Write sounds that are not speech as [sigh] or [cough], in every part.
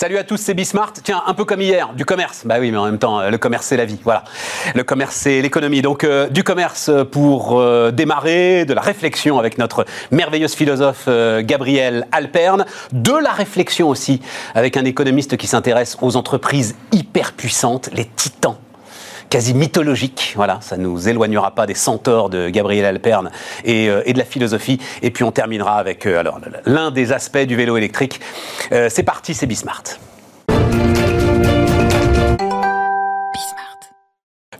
Salut à tous, c'est Bismart. Tiens, un peu comme hier, du commerce. Bah oui, mais en même temps, euh, le commerce, c'est la vie. Voilà. Le commerce, c'est l'économie. Donc, euh, du commerce pour euh, démarrer, de la réflexion avec notre merveilleuse philosophe euh, Gabriel Alperne, de la réflexion aussi avec un économiste qui s'intéresse aux entreprises hyper puissantes, les titans quasi mythologique. Voilà, ça nous éloignera pas des centaures de Gabriel Alperne et, euh, et de la philosophie. Et puis on terminera avec euh, alors l'un des aspects du vélo électrique. Euh, c'est parti, c'est Bismart.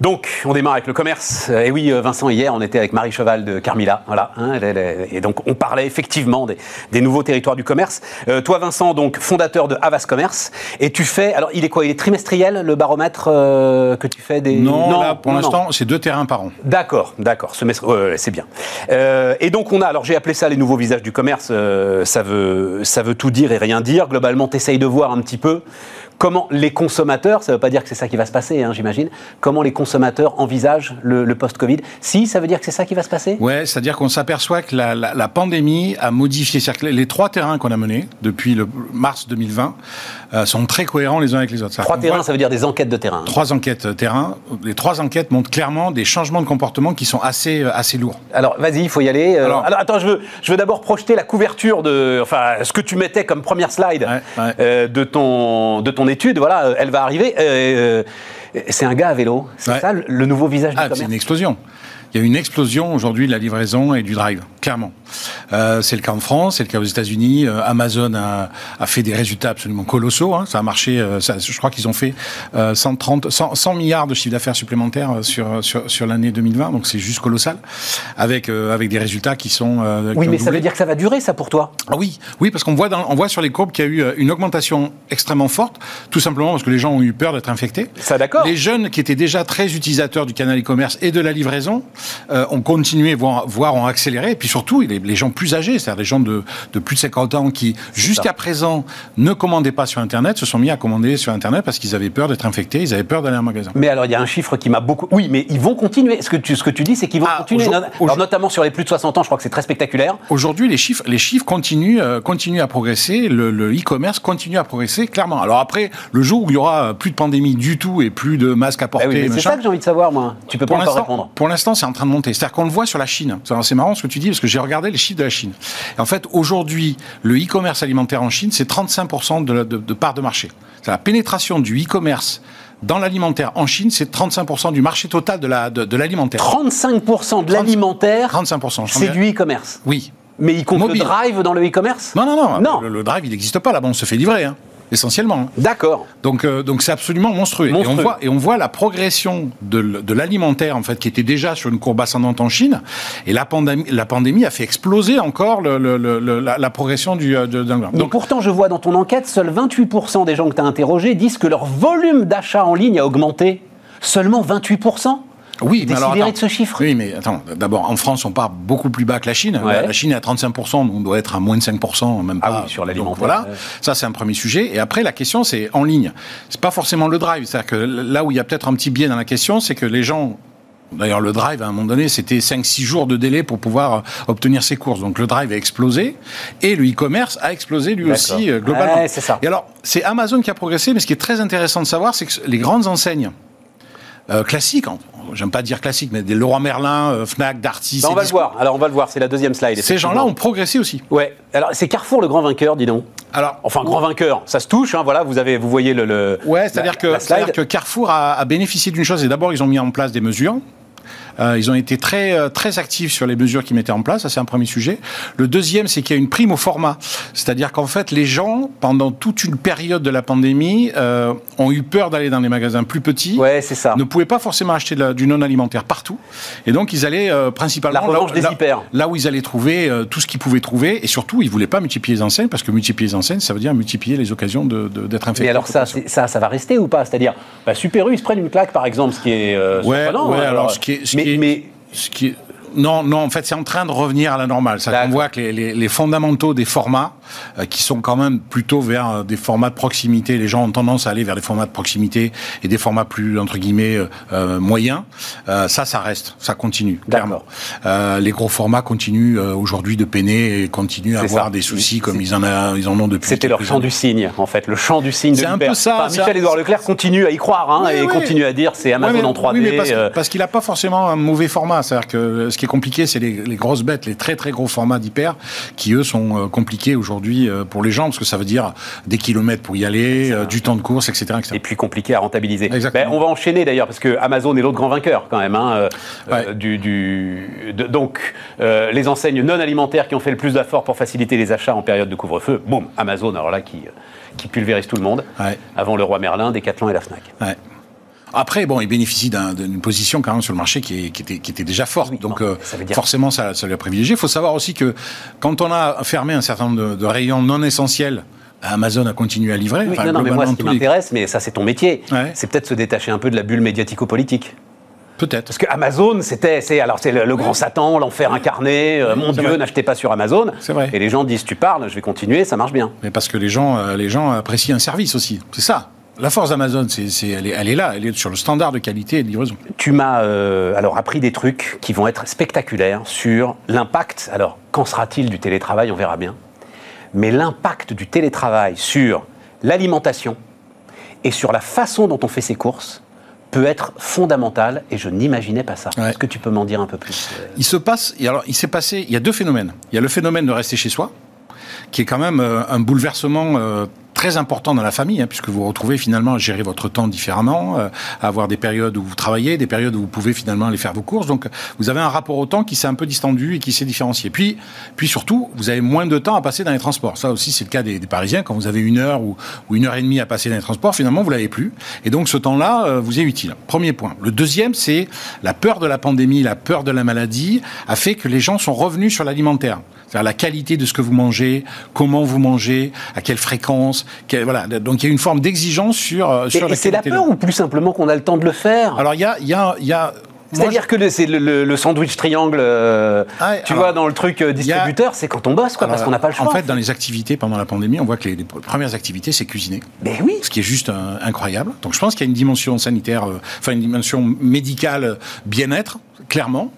Donc, on démarre avec le commerce. Et oui, euh, Vincent, hier, on était avec Marie Cheval de Carmila. Voilà. hein, elle- elle- et donc, on parlait effectivement des, des nouveaux territoires du commerce. Euh, toi, Vincent, donc fondateur de Havas Commerce. Et tu fais. Alors, il est quoi? Il est trimestriel, le baromètre euh, que tu fais des. Non, là, pour non, non. l'instant, c'est deux terrains par an. D'accord, d'accord, c'est bien. Euh, et donc on a, alors j'ai appelé ça les nouveaux visages du commerce, euh, ça, veut, ça veut tout dire et rien dire. Globalement, tu essayes de voir un petit peu comment les consommateurs, ça ne veut pas dire que c'est ça qui va se passer, hein, j'imagine, comment les consommateurs envisagent le, le post-Covid. Si, ça veut dire que c'est ça qui va se passer Ouais, c'est-à-dire qu'on s'aperçoit que la, la- la pandémie a modifié. Les trois terrains qu'on a menés depuis le mars 2020 euh, sont très cohérents les uns avec les autres. Trois terrains, voit ça veut dire des enquêtes de terrain. Trois enquêtes terrain. Les trois enquêtes montrent clairement des changements de comportement qui sont assez, euh, assez lourds. Alors, vas-y, il faut y aller. Euh, Alors, Alors- attends, je veux, je veux d'abord projeter la couverture de, enfin, ce que tu mettais comme première slide Ouais, ouais. euh, de ton, de ton étude. Voilà, euh, elle va arriver. Euh, euh, c'est un gars à vélo. C'est Ouais. ça le, nouveau visage Ah, du c'est commerce. une explosion. Il y a une explosion aujourd'hui de la livraison et du drive, clairement. Euh, c'est le cas en France, c'est le cas aux États-Unis. Euh, Amazon a, a fait des résultats absolument colossaux. hein. Ça a marché. euh, ça- je crois qu'ils ont fait euh, 130, 100, 100 milliards de chiffre d'affaires supplémentaires sur sur, sur l'année 2020. Donc c'est juste colossal, avec avec des résultats qui sont. qui Oui, mais ça veut dire que ça va durer, ça, pour toi? Ah oui, oui, parce qu'on voit, dans, on voit sur les courbes qu'il y a eu une augmentation extrêmement forte, tout simplement parce que les gens ont eu peur d'être infectés. Ça, d'accord. Les jeunes qui étaient déjà très utilisateurs du canal e-commerce et de la livraison euh, ont continué, voire, voire ont accéléré. Et puis surtout, les, les gens plus âgés, c'est-à-dire les gens de, de plus de 50 ans qui, jusqu'à présent, ne commandaient pas sur Internet, se sont mis à commander sur Internet parce qu'ils avaient peur d'être infectés, ils avaient peur d'aller en magasin. Mais alors, il y a un chiffre qui m'a beaucoup. Oui, mais ils vont continuer. Ce que tu, ce que tu dis, c'est qu'ils vont Ah, continuer. Alors, notamment sur les plus de 60 ans, je crois que c'est très spectaculaire. Aujourd'hui, les chiffres, les chiffres continuent, euh, continuent à progresser. Le, e-commerce continue à progresser clairement. Alors après, le jour où il y aura plus de pandémie du tout et plus de masques à Ah porter, oui, c'est ça que j'ai envie de savoir, moi. Tu peux pas encore répondre. pour l'instant, c'est en train de monter. C'est-à-dire qu'on le voit sur la Chine. C'est marrant ce que tu dis parce que j'ai regardé les chiffres de la Chine. Et en fait, aujourd'hui, le e-commerce alimentaire en Chine, c'est 35% de, la- de, de part de marché. C'est la pénétration du e-commerce dans l'alimentaire en Chine, c'est 35% du marché total de la de, de l'alimentaire. 35% de l'alimentaire, 35%. je c'est du e-commerce. Oui. Mais il compte Mobile. le drive dans le e-commerce Non, non, non. Non. Le, le drive, il n'existe pas là-bas. On se fait livrer, hein, essentiellement. D'accord. Donc, euh, donc c'est absolument monstrueux. Monstrueux. Et on voit et on voit la progression de, l'alimentaire en fait qui était déjà sur une courbe ascendante en Chine. Et la pandémie, la pandémie a fait exploser encore le, le- le- le- la, la progression du. euh, de- donc pourtant, je vois dans ton enquête, seuls 28% des gens que tu as interrogés disent que leur volume d'achat en ligne a augmenté. Seulement 28% oui, mais alors attends. de ce chiffre. Oui, mais attends. D'abord, en France, on part beaucoup plus bas que la Chine. Ouais. La, Chine est à 35%, on doit être à moins de 5%, même Ah pas. oui, sur Donc, l'alimentaire, Voilà. ouais. Ça, c'est un premier sujet. Et après, la question, c'est en ligne. C'est pas forcément le drive. C'est-à-dire que là où il y a peut-être un petit biais dans la question, c'est que les gens D'ailleurs, le drive, à un moment donné, c'était 5-6 jours de délai pour pouvoir euh, obtenir ses courses. Donc, le drive a explosé et le e-commerce a explosé lui aussi euh, globalement. Ouais, c'est ça. Et alors, c'est Amazon qui a progressé, mais ce qui est très intéressant de savoir, c'est que les grandes enseignes euh, classiques, en- j'aime pas dire classiques, mais des Leroy Merlin, euh, Fnac, Darty, Ben, on va le voir. Alors, on va le voir. C'est la deuxième slide. Ces gens-là ont progressé aussi. Ouais. Alors, c'est Carrefour le grand vainqueur, dis donc. Alors, Enfin, grand vainqueur. Ça se touche, hein, voilà. Vous, avez, vous voyez le. le- Ouais, c'est-à-dire que, que Carrefour a, a bénéficié d'une chose. Et d'abord, ils ont mis en place des mesures. Euh, ils ont été très euh, très actifs sur les mesures qu'ils mettaient en place. Ça, c'est un premier sujet. Le deuxième, c'est qu'il y a une prime au format. C'est-à-dire qu'en fait, les gens, pendant toute une période de la pandémie, euh, ont eu peur d'aller dans les magasins plus petits. Ouais, c'est ça. Ne pouvaient pas forcément acheter de la- du non alimentaire partout. Et donc, ils allaient euh, principalement La là, des là- hyper. là où ils allaient trouver euh, tout ce qu'ils pouvaient trouver. Et surtout, ils voulaient pas multiplier les enseignes parce que multiplier les enseignes, ça veut dire multiplier les occasions de- de- d'être infecté. Mais alors ça, ça, ça va rester ou pas? C'est-à-dire, bah, Super U, ils se prennent une claque, par exemple, ce qui est euh, Ouais, ouais, alors, ce qui est, ce mais, qui est- mais ce qui Non, non, en fait, c'est en train de revenir à la normale. Ça, on voit que les, fondamentaux des formats, euh, qui sont quand même plutôt vers euh, des formats de proximité, les gens ont tendance à aller vers des formats de proximité et des formats plus, entre guillemets, euh, moyens, ça, ça reste, ça continue, clairement. les gros formats continuent aujourd'hui de peiner et continuent à avoir des soucis comme ils en, a, ils en ont depuis. C'était leur champ du signe, en fait, le champ du signe de C'est un peu ça. Michel-Édouard Leclerc continue à y croire hein, et continue à dire c'est Amazon en 3D. Oui, parce, qu'il n'a pas forcément un mauvais format. C'est-à-dire que ce qui est compliqué, c'est les, grosses bêtes, les très très gros formats d'hyper, qui eux sont euh, compliqués aujourd'hui euh, pour les gens, parce que ça veut dire des kilomètres pour y aller, euh, du temps de course, etc. Et puis compliqué à rentabiliser. Ben, on va enchaîner d'ailleurs, parce que Amazon est l'autre grand vainqueur quand même. Hein, du, du donc, les enseignes non alimentaires qui ont fait le plus d'efforts pour faciliter les achats en période de couvre-feu, boum, Amazon, alors là, qui, qui pulvérise tout le monde. Avant le roi Merlin, Decathlon et la FNAC. Après, bon, il bénéficie d'une position quand même sur le marché qui, était, déjà forte. Donc, euh, forcément, ça, ça lui a privilégié. Il faut savoir aussi que quand on a fermé un certain nombre de, rayons non essentiels, Amazon a continué à livrer. non, non, mais moi, ce qui m'intéresse, mais ça, c'est ton métier, c'est peut-être se détacher un peu de la bulle médiatico-politique. Peut-être. Parce que Amazon, c'était, c'est alors c'est le, grand Satan, l'enfer incarné. Euh, mon Dieu, n'achetez pas sur Amazon. C'est vrai. Et les gens disent, tu parles, je vais continuer, ça marche bien. Mais parce que les gens, euh, les gens apprécient un service aussi. C'est ça. La force d'Amazon, c'est, elle, est, là, elle est sur le standard de qualité et de livraison. Tu m'as euh, alors appris des trucs qui vont être spectaculaires sur l'impact. Alors, qu'en sera-t-il du télétravail? On verra bien. Mais l'impact du télétravail sur l'alimentation et sur la façon dont on fait ses courses peut être fondamental et je n'imaginais pas ça. Est-ce que tu peux m'en dire un peu plus? Euh Il se passe, alors il s'est passé, il y a deux phénomènes. Il y a le phénomène de rester chez soi, qui est quand même euh, un bouleversement très important dans la famille, hein, puisque vous retrouvez finalement à gérer votre temps différemment, euh, à avoir des périodes où vous travaillez, des périodes où vous pouvez finalement aller faire vos courses. Donc, vous avez un rapport au temps qui s'est un peu distendu et qui s'est différencié. Puis, puis surtout, vous avez moins de temps à passer dans les transports. Ça aussi, c'est le cas des, Parisiens. Quand vous avez une heure ou, une heure et demie à passer dans les transports, finalement, vous l'avez plus. Et donc, ce temps-là euh, vous est utile. Premier point. Le deuxième, c'est la peur de la pandémie, la peur de la maladie a fait que les gens sont revenus sur l'alimentaire. C'est-à-dire la qualité de ce que vous mangez, comment vous mangez, à quelle fréquence. voilà. Donc il y a une forme d'exigence sur, euh, sur et, c'est la peur ou plus simplement qu'on a le temps de le faire? Alors il y a, y a, y a c'est-à-dire que c'est le, sandwich triangle, euh, ah tu vois, dans le truc euh, distributeur, c'est quand on bosse, quoi, parce qu'on n'a pas le choix. En fait, dans les activités pendant la pandémie, on voit que les, premières activités, c'est cuisiner. Ben oui. Ce qui est juste incroyable. Donc je pense qu'il y a une dimension sanitaire, enfin une dimension médicale bien-être clairement.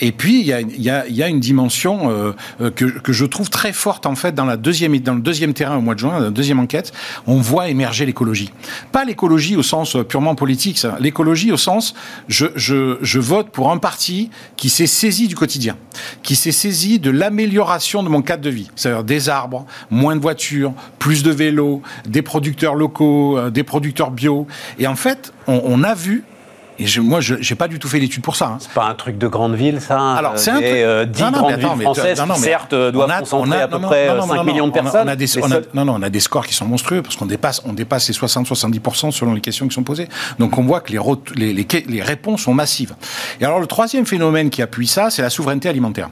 Et puis, il y a, une dimension euh, euh, que, je trouve très forte, en fait, dans, la deuxième, dans le deuxième terrain au mois de juin, la deuxième enquête, on voit émerger l'écologie. Pas l'écologie au sens euh, purement politique, l'écologie au sens, je, vote pour un parti qui s'est saisi du quotidien, qui s'est saisi de l'amélioration de mon cadre de vie. C'est-à-dire des arbres, moins de voitures, plus de vélos, des producteurs locaux, des producteurs bio. Et en fait, on a vu et je, moi, je n'ai pas du tout fait l'étude pour ça. Hein. C'est pas un truc de grande ville, ça hein, Alors, c'est un truc... Euh, 10 non, non, grandes villes françaises qui, certes, doivent concentrer à peu près 5 millions de personnes. On a des, non, non, on a des scores qui sont monstrueux, parce qu'on dépasse, on dépasse les 60-70% selon les questions qui sont posées. Donc, on voit que les, les, les réponses sont massives. Et alors, le troisième phénomène qui appuie ça, c'est la souveraineté alimentaire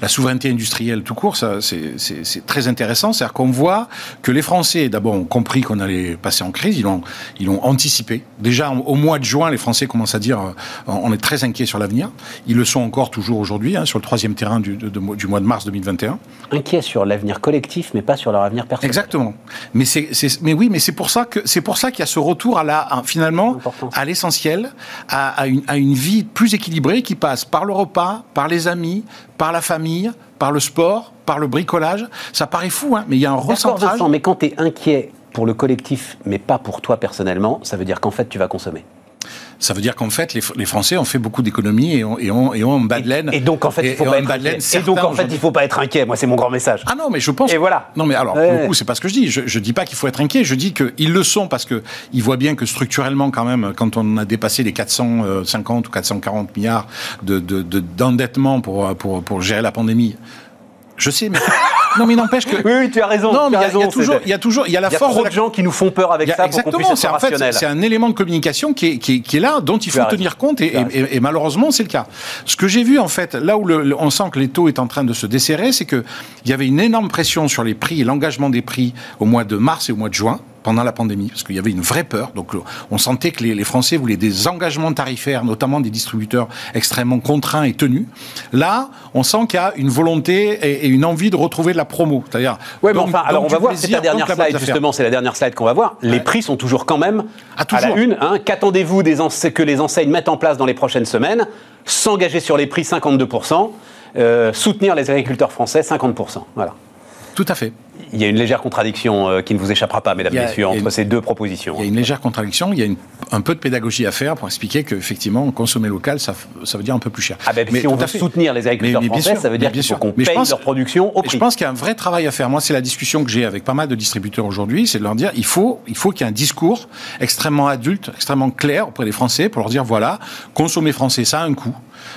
la souveraineté industrielle tout court, c'est très intéressant. C'est-à-dire qu'on voit que les Français, d'abord, ont compris qu'on allait passer en crise. Ils l'ont ils ont anticipé. Déjà, au mois de juin, les Français commencent à dire euh, on est très inquiets sur l'avenir. Ils le sont encore toujours aujourd'hui, hein, sur le troisième terrain du, du, mois de mars 2021. Inquiets sur l'avenir collectif, mais pas sur leur avenir personnel. Exactement. Mais, mais oui, mais c'est pour ça qu'il y a ce retour à la, finalement, à l'essentiel, à, à, une, à une vie plus équilibrée qui passe par le repas, par les amis, par la famille, par le sport, par le bricolage. Ça paraît fou, hein, mais il y a un recentrage. mais quand tu es inquiet pour le collectif, mais pas pour toi personnellement, ça veut dire qu'en fait, tu vas consommer. Ça veut dire qu'en fait, les, Français ont fait beaucoup d'économies et ont, et, ont, et ont un bas de laine. Et, donc, en fait, il faut pas être inquiet. Et donc, en fait, il faut pas être inquiet. Moi, c'est mon grand message. Ah non, mais je pense. Et voilà. Non, mais alors, ouais. coup, c'est pas ce que je dis. Je, dis pas qu'il faut être inquiet. Je dis qu'ils le sont parce que ils voient bien que structurellement, quand même, quand on a dépassé les 450 ou 440 milliards de, d'endettement pour, pour, pour gérer la pandémie, je sais, mais non, mais n'empêche que. Oui, oui, tu as raison. Non, mais il y, a toujours, il y a toujours, il y a la force. de, gens qui nous font peur avec ça. Exactement. C'est en fait, c'est un élément de communication qui est, qui est, là, dont il faut tenir compte, et, et, malheureusement, c'est le cas. Ce que j'ai vu en fait, là où le, on sent que les taux est en train de se desserrer, c'est que il y avait une énorme pression sur les prix et l'engagement des prix au mois de mars et au mois de juin pendant la pandémie, parce qu'il y avait une vraie peur. Donc, on sentait que les, Français voulaient des engagements tarifaires, notamment des distributeurs extrêmement contraints et tenus. Là, on sent qu'il y a une volonté et, une envie de retrouver de la promo. C'est-à-dire. Ouais, mais enfin, alors on va voir, c'est la dernière slide, justement, c'est la dernière slide qu'on va voir. Les prix sont toujours quand même ah, à, la une. Hein. Qu'attendez-vous que les enseignes mettent en place dans les prochaines semaines? S'engager sur les prix 52%, euh, soutenir les agriculteurs français 50%. Voilà. Tout à fait. Il y a une légère contradiction euh, qui ne vous échappera pas, mesdames et messieurs, entre ces deux propositions. Il y a une légère contradiction, il y a un peu de pédagogie à faire pour expliquer qu'effectivement, consommer local, ça, ça, veut dire un peu plus cher. Ah ben, mais si on veut soutenir les agriculteurs français, ça veut dire qu'on paye leur production au prix. Je pense qu'il y a un vrai travail à faire. Moi, c'est la discussion que j'ai avec pas mal de distributeurs aujourd'hui, c'est de leur dire, il faut il faut qu'il y ait un discours extrêmement adulte, extrêmement clair auprès des Français pour leur dire, voilà, consommer français, ça a un coût.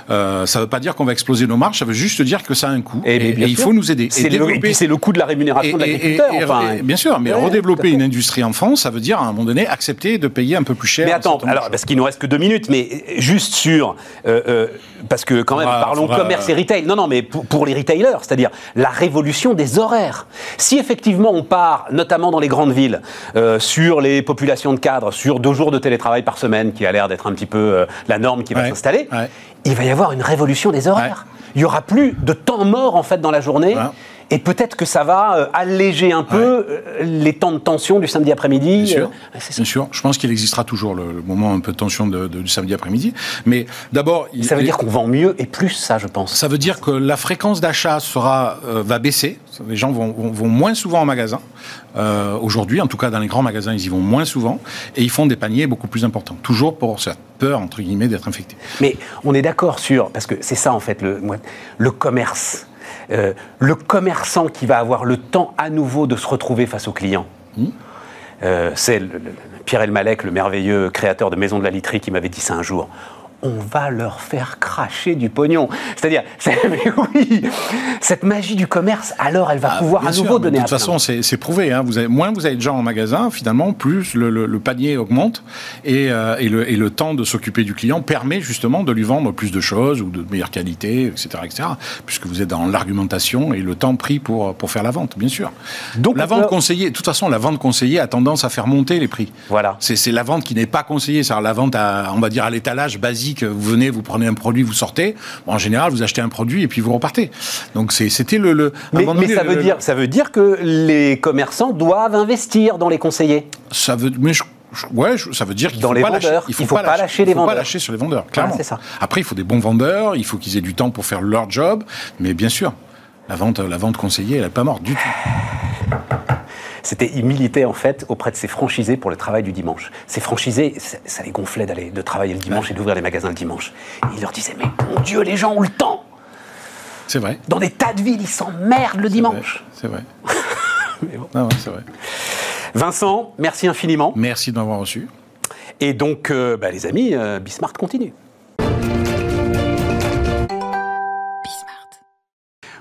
Euh, ça ne veut pas dire qu'on va exploser nos marges, ça veut juste dire que ça a un coût. Et, il faut nous aider. Et, puis c'est le coût de la rémunération de l'agriculteur. Enfin, bien sûr, mais redévelopper une industrie en France, ça veut dire à un moment donné accepter de payer un peu plus cher. Mais attends, alors parce qu'il nous reste que deux minutes, mais juste sur euh, euh, parce que quand même, parlons commerce et retail. Non, non, mais pour, les retailers, c'est-à-dire la révolution des horaires. Si effectivement on part, notamment dans les grandes villes, sur les populations de cadres, sur deux jours de télétravail par semaine, qui a l'air d'être un petit peu la norme qui va s'installer, il va y avoir une révolution des horaires. Il y aura plus de temps mort en fait dans la journée. Et peut-être que ça va euh, alléger un peu euh, les temps de tension du samedi après-midi. Bien sûr. Euh, Bien sûr. Je pense qu'il existera toujours le, moment un peu de tension du samedi après-midi. Mais d'abord. Ça veut dire qu'on vend mieux et plus, ça, je pense. Ça veut dire que la fréquence d'achat sera va baisser. Les gens vont, vont, moins souvent en magasin. Aujourd'hui, en tout cas dans les grands magasins, ils y vont moins souvent et ils font des paniers beaucoup plus importants. Toujours pour cette peur entre guillemets d'être infecté. Mais on est d'accord sur parce que c'est ça en fait le, le commerce euh, le commerçant qui va avoir le temps à nouveau de se retrouver face aux clients. Hmm. Euh, c'est Pierre Elmalek, le merveilleux créateur de Maison de la Literie, qui m'avait dit ça un jour on va leur faire cracher du pognon. C'est-à-dire, [laughs] oui, cette magie du commerce, alors elle va ah, pouvoir à nouveau donner De toute façon, c'est prouvé. Hein. Vous avez, moins vous avez de gens en magasin, finalement, plus le, panier augmente et, euh, et, le, et, le, temps de s'occuper du client permet justement de lui vendre plus de choses ou de meilleure qualité, etc., etc. Puisque vous êtes dans l'argumentation et le temps pris pour, pour faire la vente, bien sûr. Donc la vente conseillée, de toute façon, la vente conseillée a tendance à faire monter les prix. Voilà. C'est la vente qui n'est pas conseillée, c'est la vente à, on va dire, à l'étalage basique vous venez, vous prenez un produit, vous sortez. en général, vous achetez un produit et puis vous repartez. Donc c'était le, Mais, ça, veut dire, ça veut dire que les commerçants doivent investir dans les conseillers. Ça veut, mais ouais, ça veut dire qu'il faut, les pas lâcher, il faut, faut pas, lâcher, les vendeurs. Il faut pas lâcher sur les vendeurs, clairement. ça. Après, il faut des bons vendeurs, il faut qu'ils aient du temps pour faire leur job, mais bien sûr, la vente, la vente conseillée, elle n'est pas morte du tout. C'était, il militait en fait auprès de ses franchisés pour le travail du dimanche. Ces franchisés, ça, les gonflait d'aller de travailler le dimanche et d'ouvrir les magasins le dimanche. il leur disait mais mon Dieu, les gens ont le temps. C'est vrai. Dans des tas de villes, ils s'emmerdent le dimanche. C'est vrai. [laughs] bon. c'est vrai. Vincent, merci infiniment. Merci de m'avoir reçu. Et donc, euh, bah, les amis, euh, Bismart continue.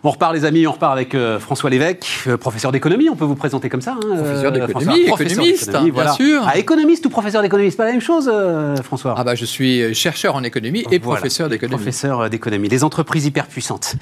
On repart les amis, on repart avec euh, François Lévesque, euh, professeur d'économie, on peut vous présenter comme ça. Hein, professeur euh, d'économie, économiste, bien sûr. Ah, économiste ou professeur d'économie, c'est pas la même chose, François Ah bah je suis chercheur en économie et professeur d'économie. Professeur d'économie, les entreprises hyper puissantes.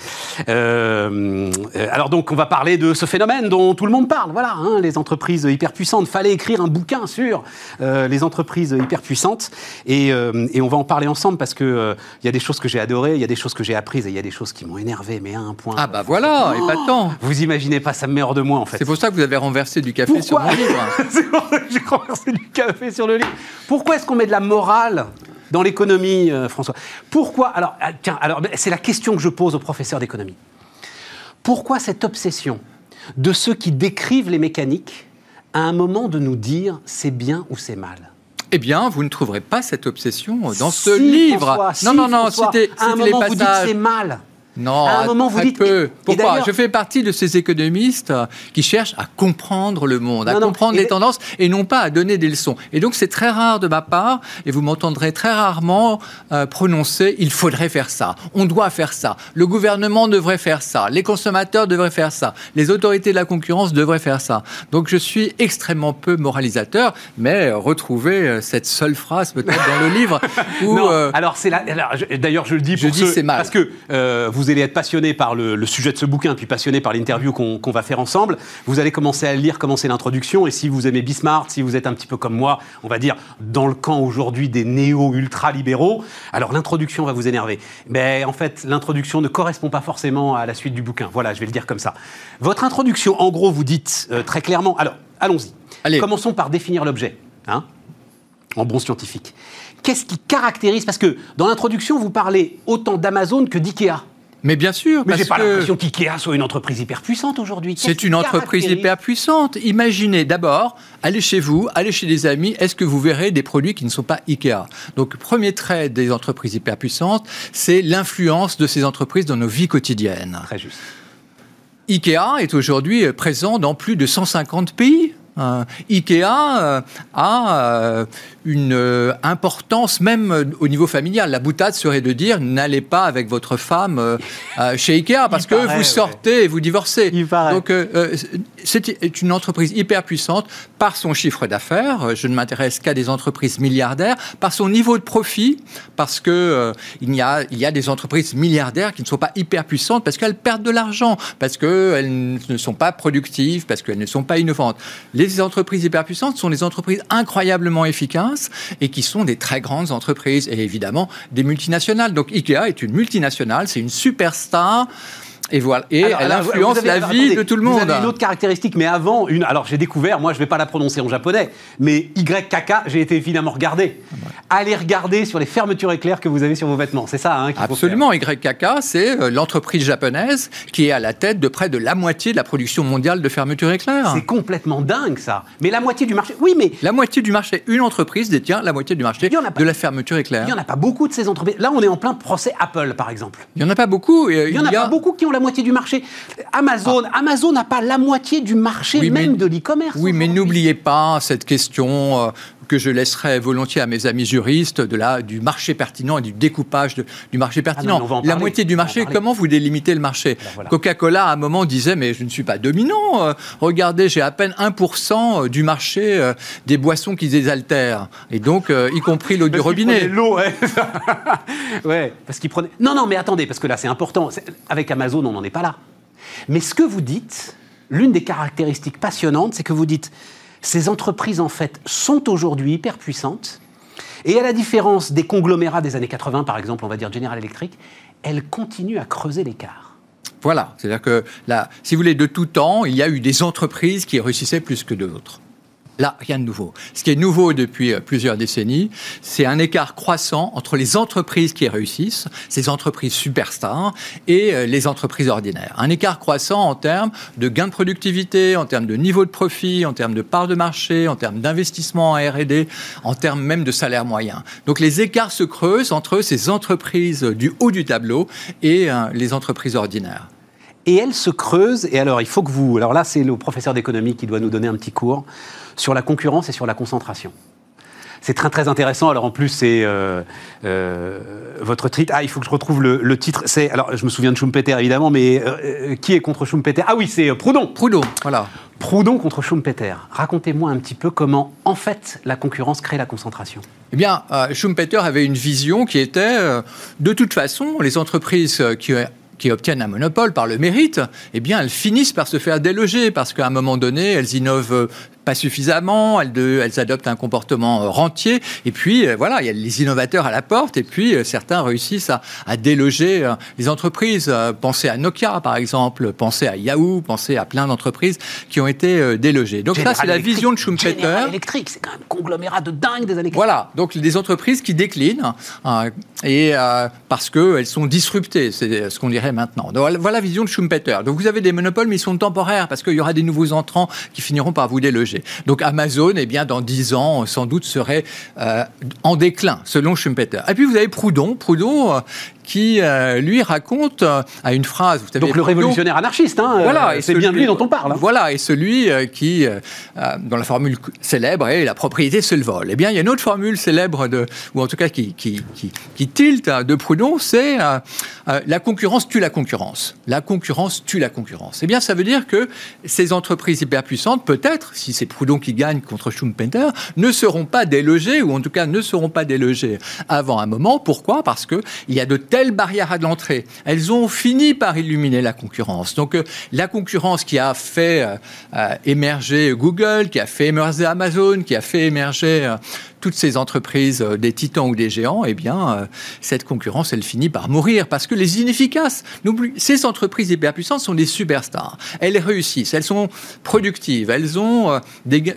alors donc on va parler de ce phénomène dont tout le monde parle, voilà, hein, les entreprises hyper puissantes. Fallait écrire un bouquin sur les entreprises hyper puissantes et, et, on va en parler ensemble parce que il y a des choses que j'ai adorées, il y a des choses que j'ai apprises et il y a des choses qui m'ont énervé, mais à un point. Ah bah voilà, oh, épatant. Vous imaginez pas, ça me met hors de moi en fait. C'est pour ça que vous avez renversé du café sur mon livre. [laughs] C'est pour ça que j'ai renversé du café sur le livre. Pourquoi est-ce qu'on met de la morale dans l'économie, euh, François? Pourquoi Alors, ah, tiens, alors c'est la question que je pose aux professeurs d'économie. Pourquoi cette obsession de ceux qui décrivent les mécaniques à un moment de nous dire c'est bien ou c'est mal? Eh bien, vous ne trouverez pas cette obsession dans ce livre. non, non, non, c'était les passages. Vous dites c'est mal. Non, à un moment, vous dites. Peu. Pourquoi? Je fais partie de ces économistes qui cherchent à comprendre le monde, à comprendre les tendances et non pas à donner des leçons. Et donc, c'est très rare de ma part, et vous m'entendrez très rarement euh, prononcer il faudrait faire ça, on doit faire ça, le gouvernement devrait faire ça, les consommateurs devraient faire ça, les autorités de la concurrence devraient faire ça. Donc, je suis extrêmement peu moralisateur, mais retrouver euh, cette seule phrase peut-être dans le livre [laughs] où. Non, euh, alors, c'est là. D'ailleurs, je le dis pour je dis c'est mal. Parce que vous vous allez être passionné par le, sujet de ce bouquin, puis passionné par l'interview qu'on va faire ensemble. Vous allez commencer à lire, commencer l'introduction. Et si vous aimez Bismarck, si vous êtes un petit peu comme moi, on va dire dans le camp aujourd'hui des néo-ultra-libéraux, alors l'introduction va vous énerver. Mais en fait, l'introduction ne correspond pas forcément à la suite du bouquin. Voilà, je vais le dire comme ça. Votre introduction, en gros, vous dites euh, très clairement. Alors, allons-y. Commençons par définir l'objet. Hein en bon scientifique. Qu'est-ce qui caractérise Parce que dans l'introduction, vous parlez autant d'Amazon que d'IKEA. Mais bien sûr. Mais j'ai pas l'impression qu'IKEA soit une entreprise hyper puissante aujourd'hui. C'est une entreprise hyper puissante. Imaginez d'abord, allez chez vous, allez chez des amis, est-ce que vous verrez des produits qui ne sont pas IKEA? Donc, premier trait des entreprises hyper puissantes, c'est l'influence de ces entreprises dans nos vies quotidiennes. Très juste. IKEA est aujourd'hui présent dans plus de 150 pays. Euh, IKEA euh, a euh, une importance même au niveau familial. La boutade serait de dire n'allez pas avec votre femme chez IKEA parce que vous sortez et vous divorcez. Donc c'est une entreprise hyper puissante par son chiffre d'affaires. Je ne m'intéresse qu'à des entreprises milliardaires par son niveau de profit parce que il y a il y a des entreprises milliardaires qui ne sont pas hyper puissantes parce qu'elles perdent de l'argent parce qu'elles ne sont pas productives parce qu'elles ne sont pas innovantes les entreprises hyperpuissantes sont des entreprises incroyablement efficaces et qui sont des très grandes entreprises et évidemment des multinationales. Donc IKEA est une multinationale, c'est une superstar et voilà. Et elle influence la vie de tout le monde. Vous avez une autre caractéristique, mais avant, une. Alors j'ai découvert, moi je ne vais pas la prononcer en japonais, mais YKK, j'ai été évidemment regardé. Allez regarder sur les fermetures éclairs que vous avez sur vos vêtements. C'est ça hein, Absolument. YKK, c'est euh, l'entreprise japonaise qui est à la tête de près de la moitié de la production mondiale de fermetures éclairs. C'est complètement dingue ça. Mais la moitié du marché. Oui, mais. La moitié du marché. Une entreprise détient la moitié du marché de la fermeture éclair. Il n'y en a pas beaucoup de ces entreprises. Là, on est en plein procès Apple, par exemple. Il n'y en a pas beaucoup. Il n'y en a, pas beaucoup qui ont la moitié du marché. Amazon, ah. Amazon n'a pas la moitié du marché même de l'e-commerce. Oui, mais n'oubliez pas cette question euh, que je laisserai volontiers à mes amis juristes de la, du marché pertinent et du découpage du marché ah pertinent. la moitié du marché, comment vous délimitez le marché ben Coca-Cola, à un moment, disait Mais je ne suis pas dominant. Euh, regardez, j'ai à peine 1% euh, du marché euh, des boissons qui désaltèrent. Et donc, y compris l'eau du robinet. L'eau, ouais. [laughs] ouais. parce qu'ils prenaient. Non, non, mais attendez, parce que là, c'est important. Avec Amazon, on n'en est pas là. Mais ce que vous dites, l'une des caractéristiques passionnantes, c'est que vous dites ces entreprises, en fait, sont aujourd'hui hyper puissantes. Et à la différence des conglomérats des années 80, par exemple, on va dire General Electric, elles continuent à creuser l'écart. Voilà, c'est-à-dire que si vous voulez, de tout temps, il y a eu des entreprises qui réussissaient plus que d'autres. Là, rien de nouveau. Ce qui est nouveau depuis euh, plusieurs décennies, c'est un écart croissant entre les entreprises qui réussissent, ces entreprises superstars, et euh, les entreprises ordinaires. Un écart croissant en termes de gains de productivité, en termes de niveau de profit, en termes de part de marché, en termes d'investissement en R&D, en termes même de salaire moyen. Donc les écarts se creusent entre ces entreprises du haut du tableau et euh, les entreprises ordinaires et elles se creusent. Et alors, il faut que vous. Alors là, c'est le professeur d'économie qui doit nous donner un petit cours sur la concurrence et sur la concentration. C'est très très intéressant. Alors en plus, c'est euh, euh, votre titre. Ah, il faut que je retrouve le, titre. C'est alors je me souviens de Schumpeter évidemment, mais euh, qui est contre Schumpeter? Ah oui, c'est Proudhon. Proudhon, voilà. Proudhon contre Schumpeter. Racontez-moi un petit peu comment, en fait, la concurrence crée la concentration. Eh bien, Schumpeter avait une vision qui était, de toute façon, les entreprises qui qui obtiennent un monopole par le mérite, eh bien, elles finissent par se faire déloger parce qu'à un moment donné, elles innovent pas suffisamment, elles, elles, adoptent un comportement euh, rentier, et puis euh, voilà, il y a les innovateurs à la porte, et puis euh, certains réussissent à, déloger les entreprises. pensez à Nokia, par exemple, pensez à Yahoo, pensez à plein d'entreprises qui ont été délogées. Donc ça, c'est la vision de Schumpeter. General Electric, c'est quand même un conglomérat de dingue des années Voilà, donc des entreprises qui déclinent, et parce qu'elles sont disruptées, c'est ce qu'on dirait maintenant. Donc, voilà la vision de Schumpeter. Donc vous avez des monopoles, mais ils sont temporaires, parce qu'il y aura des nouveaux entrants qui finiront par vous déloger. Donc Amazon, eh bien, dans 10 ans, sans doute, serait euh, en déclin, selon Schumpeter. Et puis vous avez Proudhon. Proudhon, euh, qui euh, lui raconte euh, à une phrase. Vous savez, Donc le révolutionnaire anarchiste, hein, voilà, euh, c'est bien lui dont on parle. Hein. Voilà, et celui qui, dont la formule célèbre est la propriété c'est le vol. Eh bien, il y a une autre formule célèbre de, ou en tout cas qui qui, qui, qui tilte de Proudhon, c'est la concurrence tue la concurrence. La concurrence tue la concurrence. Eh bien, ça veut dire que ces entreprises hyper puissantes, peut-être, si c'est Proudhon qui gagne contre Schumpeter, ne seront pas délogées ou en tout cas ne seront pas délogées avant un moment. Pourquoi? Parce que il y a de telle barrière à l'entrée. Elles ont fini par illuminer la concurrence. Donc la concurrence qui a fait émerger Google, qui a fait émerger Amazon, qui a fait émerger toutes ces entreprises, euh, des titans ou des géants, eh bien, euh, cette concurrence, elle finit par mourir parce que les inefficaces, ces entreprises hyper puissantes sont des superstars. Elles réussissent, elles sont productives, elles ont euh,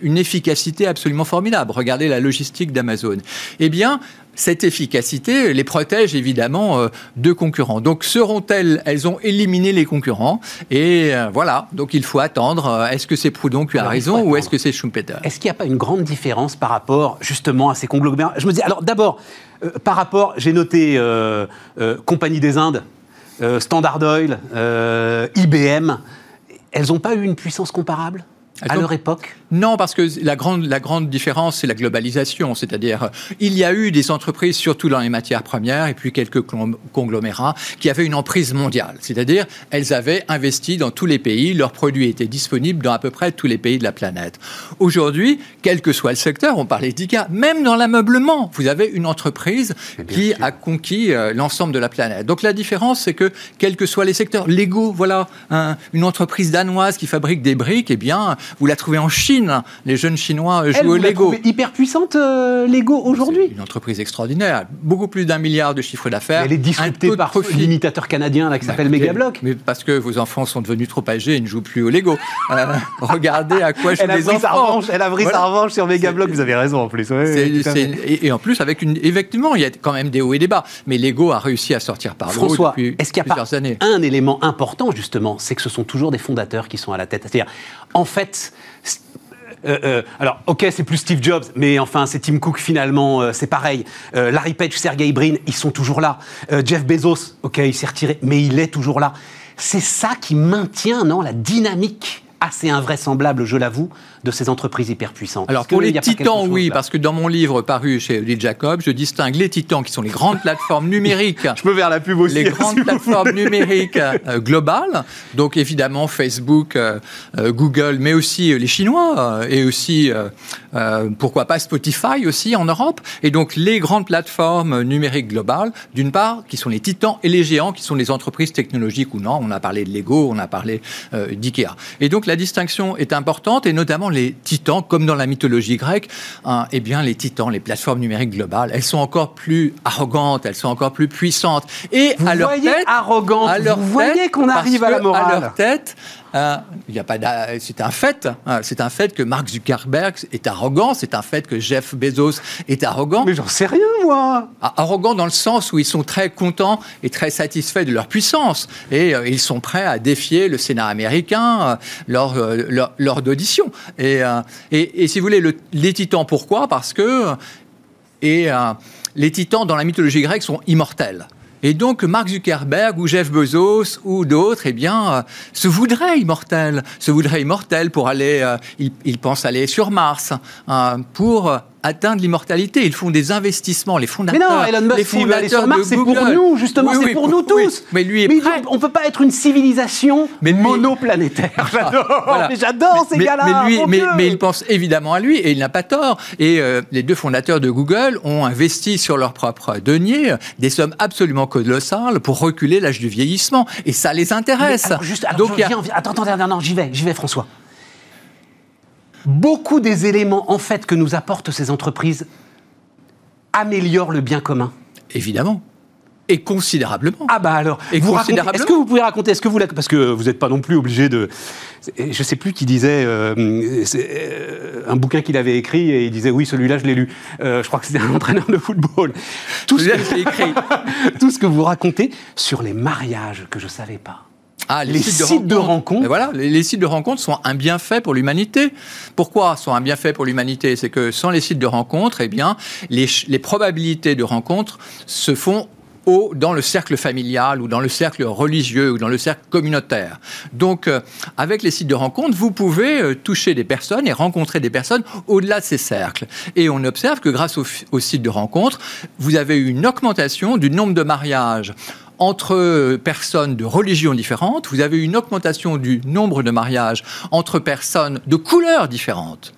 une efficacité absolument formidable. Regardez la logistique d'Amazon. Eh bien, cette efficacité les protège évidemment euh, de concurrents. Donc seront-elles, elles ont éliminé les concurrents et euh, voilà. Donc il faut attendre. Euh, est-ce que c'est Proudhon qui a raison ou est-ce que c'est Schumpeter? Est-ce qu'il n'y a pas une grande différence par rapport justement à ces conglomérats? Je me dis alors d'abord par rapport, j'ai noté Compagnie des Indes, Standard Oil, IBM. Elles n'ont pas eu une puissance comparable? À leur époque Non, parce que la grande, la grande différence, c'est la globalisation. C'est-à-dire, il y a eu des entreprises, surtout dans les matières premières, et puis quelques conglomérats, qui avaient une emprise mondiale. C'est-à-dire, elles avaient investi dans tous les pays, leurs produits étaient disponibles dans à peu près tous les pays de la planète. Aujourd'hui, quel que soit le secteur, on parlait d'ICA, même dans l'ameublement, vous avez une entreprise qui a conquis euh, l'ensemble de la planète. Donc la différence, c'est que, quels que soient les secteurs, Lego, voilà, une entreprise danoise qui fabrique des briques, eh bien, vous la trouvez en Chine. Les jeunes Chinois jouent au Lego. Hyper puissante, euh, Lego, aujourd'hui Une entreprise extraordinaire. Beaucoup plus d'un milliard de chiffre d'affaires. Elle est disruptée par l'imitateur canadien là, qui s'appelle Megablock. Mais parce que vos enfants sont devenus trop âgés et ne jouent plus au Lego. Euh, [laughs] regardez à quoi elle les enfants. elle a pris sa revanche sur Megablock, vous avez raison en plus. et, en plus, avec une, effectivement, il y a quand même des hauts et des bas. Mais Lego a réussi à sortir par le haut depuis est-ce qu'il y a pas un élément important, justement, c'est que ce sont toujours des fondateurs qui sont à la tête. C'est-à-dire, en fait, euh, euh, alors, ok, c'est plus Steve Jobs, mais enfin, c'est Tim Cook finalement, euh, c'est pareil. Larry Page, Sergey Brin, ils sont toujours là. Jeff Bezos, ok, il s'est retiré, mais il est toujours là. C'est ça qui maintient, non, la dynamique assez invraisemblable, je l'avoue, de ces entreprises hyper puissantes. Alors pour les titans, oui, parce que dans mon livre paru chez Lee Jacob, je distingue les titans qui sont les grandes plateformes numériques. [laughs] je peux vers la pub aussi. Les grandes plateformes numériques [laughs] euh, globales, donc évidemment Facebook, euh, euh, Google, mais aussi les Chinois et aussi pourquoi pas Spotify aussi en Europe. Et donc les grandes plateformes numériques globales, d'une part, qui sont les titans et les géants, qui sont les entreprises technologiques ou non. On a parlé de Lego, on a parlé d'IKEA. Et donc la distinction est importante et notamment les titans, comme dans la mythologie grecque, hein, eh bien les titans, les plateformes numériques globales, elles sont encore plus arrogantes, elles sont encore plus puissantes. Et vous à leur voyez tête, arrogante, à leur vous voyez qu'on arrive à la morale. À leur tête, Hein, il a pas c'est un fait. Hein, c'est un fait que Mark Zuckerberg est arrogant. C'est un fait que Jeff Bezos est arrogant. Mais j'en sais rien, moi. Ah, arrogant dans le sens où ils sont très contents et très satisfaits de leur puissance. Et euh, ils sont prêts à défier le Sénat américain euh, lors, euh, lors, d'audition. Et, et, si vous voulez, les titans, pourquoi? Parce que et, les titans, dans la mythologie grecque, sont immortels. Et donc Mark Zuckerberg ou Jeff Bezos ou d'autres, eh bien, euh, se voudraient immortels, se voudraient immortels pour aller, euh, ils, pensent aller sur Mars, hein, pour atteindre l'immortalité. Ils font des investissements, les fondateurs. Mais non, Elon Musk, les fondateurs c'est pour nous, justement, c'est pour nous tous. mais lui est prêt. On ne peut pas être une civilisation monoplanétaire. [laughs] J'adore, [laughs] j'adore ces gars-là. Mais, lui, mais, il pense évidemment à lui et il n'a pas tort. Et euh, les deux fondateurs de Google ont investi sur leur propre denier des sommes absolument colossales pour reculer l'âge du vieillissement. Et ça les intéresse. juste, Donc, attends, attends, attends, j'y vais, j'y vais, François beaucoup des éléments en fait que nous apportent ces entreprises améliorent le bien commun. Évidemment. Et considérablement. Ah bah alors, est-ce que vous pouvez raconter, est-ce que vous parce que vous n'êtes pas non plus obligé de, je sais plus qui disait euh, euh, un bouquin qu'il avait écrit et il disait oui celui-là je l'ai lu. Euh, je crois que c'était un [laughs] entraîneur de football. Tout ce, que, écrit. [laughs] tout ce que vous racontez sur les mariages que je savais pas. Ah, les, sites, de, rencontres. Voilà, les, sites de rencontres sont un bienfait pour l'humanité. Pourquoi sont un bienfait pour l'humanité? C'est que sans les sites de rencontres, eh bien, les, les probabilités de rencontres se font au, dans le cercle familial ou dans le cercle religieux ou dans le cercle communautaire. Donc, euh, avec les sites de rencontres, vous pouvez euh, toucher des personnes et rencontrer des personnes au-delà de ces cercles. Et on observe que grâce aux sites de rencontres, vous avez une augmentation du nombre de mariages entre personnes de religions différentes, vous avez une augmentation du nombre de mariages entre personnes de couleurs différentes.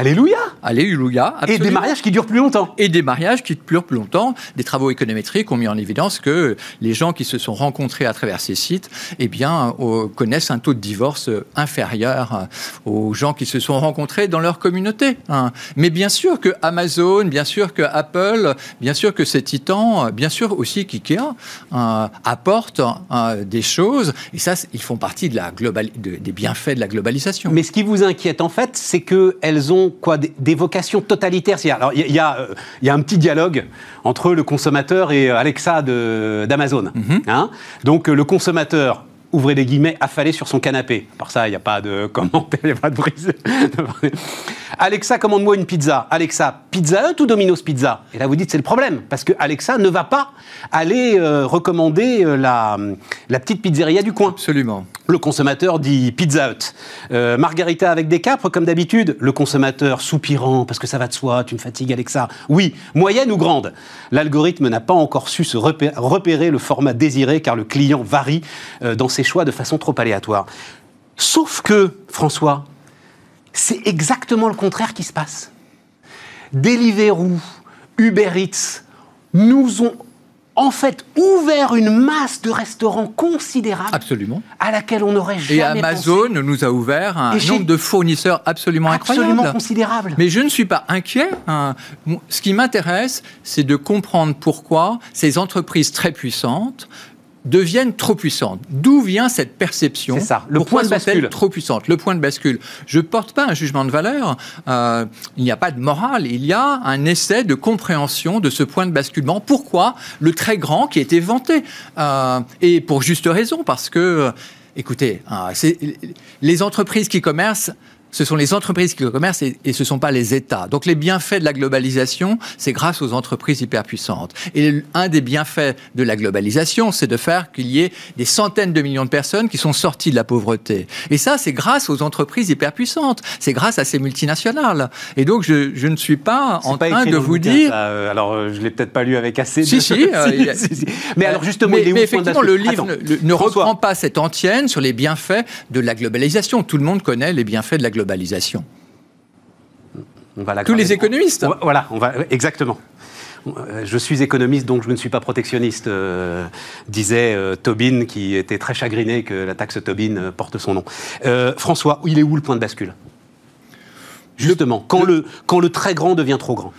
Alléluia Alléluia, Et des mariages qui durent plus longtemps. Et des mariages qui durent plus longtemps. Des travaux économétriques ont mis en évidence que les gens qui se sont rencontrés à travers ces sites, eh bien, connaissent un taux de divorce inférieur aux gens qui se sont rencontrés dans leur communauté. Hein. Mais bien sûr que Amazon, bien sûr que Apple, bien sûr que ces titans, bien sûr aussi qu'IKEA euh, apportent euh, des choses. Et ça, ils font partie de la global... des bienfaits de la globalisation. Mais ce qui vous inquiète, en fait, c'est qu'elles ont quoi, des, vocations totalitaires. Alors, il y, a, y a un petit dialogue entre le consommateur et Alexa d'Amazon. Mhm. Hein. Donc, le consommateur ouvrez les guillemets, affalé sur son canapé. Par ça, il n'y a pas de [laughs] commentaire, il n'y a pas de brise. Alexa, commande-moi une pizza. Alexa, Pizza Hut ou Domino's Pizza? Et là, vous dites, c'est le problème, parce que Alexa ne va pas aller euh, recommander euh, la, la petite pizzeria du coin. Absolument. Le consommateur dit Pizza Hut. Euh, margarita avec des capres, comme d'habitude. Le consommateur soupirant, parce que ça va de soi, tu me fatigues Alexa. Oui, moyenne ou grande? L'algorithme n'a pas encore su se repérer, le format désiré, car le client varie dans ses choix de façon trop aléatoire. Sauf que, François, c'est exactement le contraire qui se passe. Deliveroo, Uber Eats nous ont en fait ouvert une masse de restaurants considérable absolument. à laquelle on n'aurait jamais Et Amazon nous a ouvert un nombre de fournisseurs absolument, absolument considérable. Mais je ne suis pas inquiet. Hein. Ce qui m'intéresse, c'est de comprendre pourquoi ces entreprises très puissantes deviennent trop puissantes. D'où vient cette perception C'est ça, le point de bascule. trop puissante Le point de bascule. Je ne porte pas un jugement de valeur. Euh, il n'y a pas de morale. Il y a un essai de compréhension de ce point de basculement. Pourquoi le très grand qui a été vanté euh, Et pour juste raison, parce que, écoutez, euh, les entreprises qui commercent ce sont les entreprises qui le commercent et, ce ne sont pas les États. Donc les bienfaits de la globalisation, c'est grâce aux entreprises hyperpuissantes. Et un des bienfaits de la globalisation, c'est de faire qu'il y ait des centaines de millions de personnes qui sont sorties de la pauvreté. Et ça, c'est grâce aux entreprises hyperpuissantes. C'est grâce à ces multinationales. Et donc je, je ne suis pas en train de vous dire... Euh, alors euh, je l'ai peut-être pas lu avec assez de... Si, si. [laughs] Euh, [laughs] Mais alors justement, mais, mais effectivement, le livre ne, reprend pas cette antienne sur les bienfaits de la globalisation. Tout le monde connaît les bienfaits de la globalisation globalisation. Tous les économistes. voilà, on va, exactement. Je suis économiste, donc je ne suis pas protectionniste, euh, disait euh, Tobin, qui était très chagriné que la taxe Tobin euh, porte son nom. François, il est où le point de bascule? Justement, quand, le, quand le très grand devient trop grand?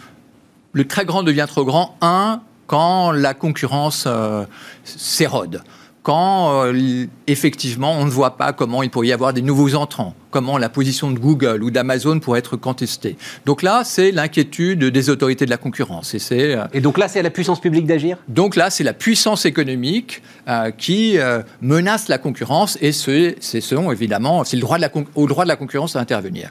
Le très grand devient trop grand, un, quand la concurrence s'érode quand euh, effectivement on ne voit pas comment il pourrait y avoir des nouveaux entrants, comment la position de Google ou d'Amazon pourrait être contestée. Donc là, c'est l'inquiétude des autorités de la concurrence. Et, c'est, euh, et donc là, c'est la puissance publique d'agir? Donc là, c'est la puissance économique euh, qui menace la concurrence et c'est, selon, évidemment, c'est le droit de la, au droit de la concurrence à intervenir.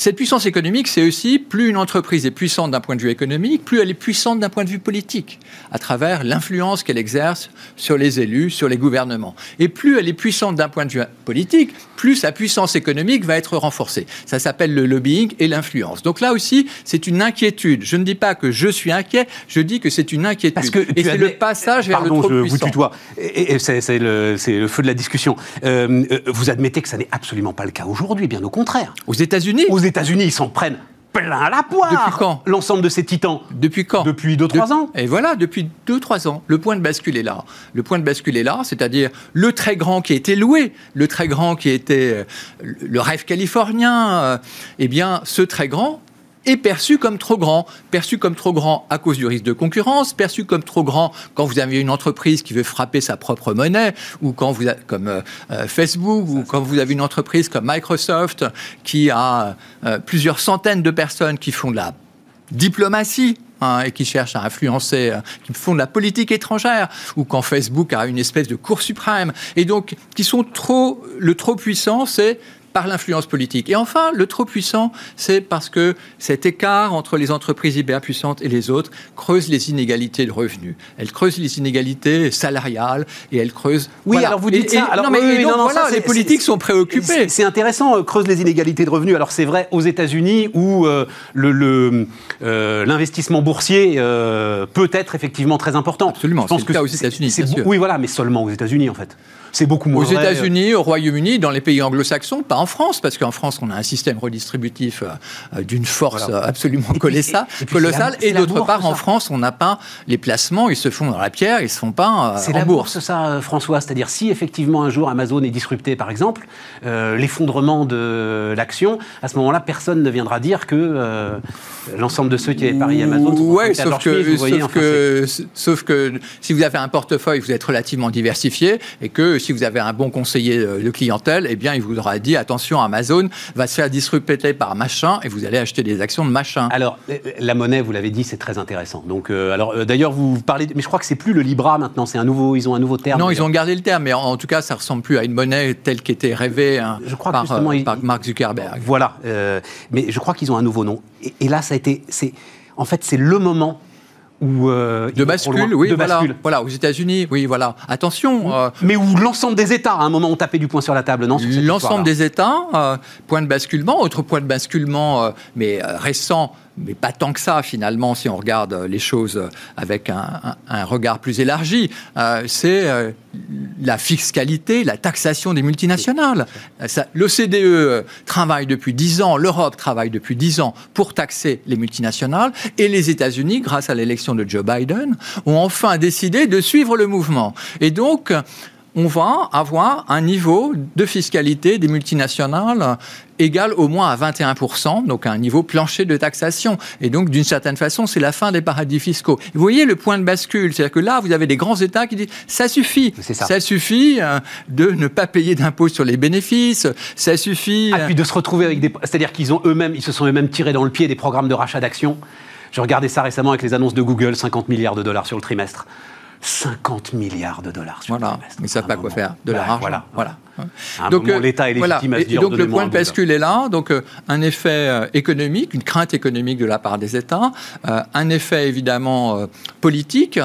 Cette puissance économique, c'est aussi plus une entreprise est puissante d'un point de vue économique, plus elle est puissante d'un point de vue politique, à travers l'influence qu'elle exerce sur les élus, sur les gouvernements. Et plus elle est puissante d'un point de vue politique, plus sa puissance économique va être renforcée. Ça s'appelle le lobbying et l'influence. Donc là aussi, c'est une inquiétude. Je ne dis pas que je suis inquiet, je dis que c'est une inquiétude. Parce que et c'est le passage vers le trop je vous tutoie. Et, c'est, le, feu de la discussion. Euh, euh, vous admettez que ça n'est absolument pas le cas aujourd'hui, bien au contraire. Aux États-Unis États-Unis, ils s'en prennent plein la poire. Depuis quand L'ensemble de ces titans. Depuis quand Depuis 2-3 ans. Et voilà, depuis 2-3 ans. Le point de bascule est là. Le point de bascule est là, c'est-à-dire le très grand qui a été loué, le très grand qui était euh, le rêve californien, euh, eh bien, ce très grand est perçu comme trop grand. Perçu comme trop grand à cause du risque de concurrence, perçu comme trop grand quand vous avez une entreprise qui veut frapper sa propre monnaie, ou quand vous avez, comme euh, euh, Facebook, ou quand vous avez une entreprise comme Microsoft qui a euh, plusieurs centaines de personnes qui font de la diplomatie, hein, et qui cherchent à influencer, qui font de la politique étrangère, ou quand Facebook a une espèce de cour suprême, et donc qui sont trop, le trop puissant, c'est par l'influence politique. Et enfin, le trop puissant, c'est parce que cet écart entre les entreprises hyper puissantes et les autres creuse les inégalités de revenus. Elle creuse les inégalités salariales et elle creuse. Oui, alors vous dites ça. alors, non, mais non, voilà, les politiques sont préoccupés. C'est intéressant, euh, creuse les inégalités de revenus. Alors c'est vrai aux États-Unis où euh, le euh, l'investissement boursier peut être effectivement très important. Absolument. Je pense que le cas aux États-Unis. Oui, voilà, mais seulement aux États-Unis en fait. C'est beaucoup moins. Aux États-Unis, au Royaume-Uni, dans les pays anglo-saxons, pas en France, parce qu'en France, on a un système redistributif d'une force absolument colossale. Et, d'autre part, en France, on n'a pas les placements, ils se font dans la pierre, ils se font pas C'est la bourse, ça, François. C'est-à-dire, si effectivement un jour Amazon est disrupté, par exemple, l'effondrement de l'action, à ce moment-là, personne ne viendra dire que l'ensemble de ceux qui avaient parié Amazon sont ouais, sauf que, sauf, que, sauf que si vous avez un portefeuille, vous êtes relativement diversifié et que si vous avez un bon conseiller de clientèle, eh bien, il vous aura dit attention, Amazon va se faire disrupter par machin et vous allez acheter des actions de machin. Alors, la monnaie, vous l'avez dit, c'est très intéressant. Donc, euh, alors, euh, d'ailleurs, vous parlez, mais je crois que c'est plus le Libra maintenant, c'est un nouveau, ils ont un nouveau terme. Non, ils ont gardé le terme, mais en, tout cas, ça ressemble plus à une monnaie telle qu'était rêvée hein, je crois par, euh, par Mark Zuckerberg. Voilà, mais je crois qu'ils ont un nouveau nom. Et, et là, ça a été, c'est, en fait, c'est le moment où euh, de bascule, oui, voilà, voilà, aux États-Unis, oui, voilà. Attention. Euh, mais où l'ensemble des États, à un moment, ont tapé du poing sur la table, non L'ensemble des États, euh, point de basculement, autre point de basculement, mais récent mais pas tant que ça finalement si on regarde les choses avec un, regard plus élargi. Euh, c'est euh, la fiscalité, la taxation des multinationales. L'OCDE travaille depuis dix ans, l'Europe travaille depuis dix ans pour taxer les multinationales et les États-Unis, grâce à l'élection de Joe Biden, ont enfin décidé de suivre le mouvement. Et donc, on va avoir un niveau de fiscalité des multinationales égal au moins à 21%, donc un niveau plancher de taxation. Et donc, d'une certaine façon, c'est la fin des paradis fiscaux. Vous voyez le point de bascule, c'est-à-dire que là, vous avez des grands États qui disent ça suffit, ça. suffit euh, de ne pas payer d'impôts sur les bénéfices, ça suffit. Ah, puis de se retrouver avec des, c'est-à-dire qu'ils ont eux-mêmes, ils se sont eux-mêmes tirés dans le pied des programmes de rachat d'actions. Je regardais ça récemment avec les annonces de Google, 50 milliards de dollars sur le trimestre. 50 milliards de dollars sur voilà. Ils ne savent pas quoi faire de l'argent. Voilà. voilà. donc euh, l'État est légitime à se dire donc le point de bascule est là. Donc euh, un effet euh, économique, une crainte économique de la part des États, un effet évidemment politique.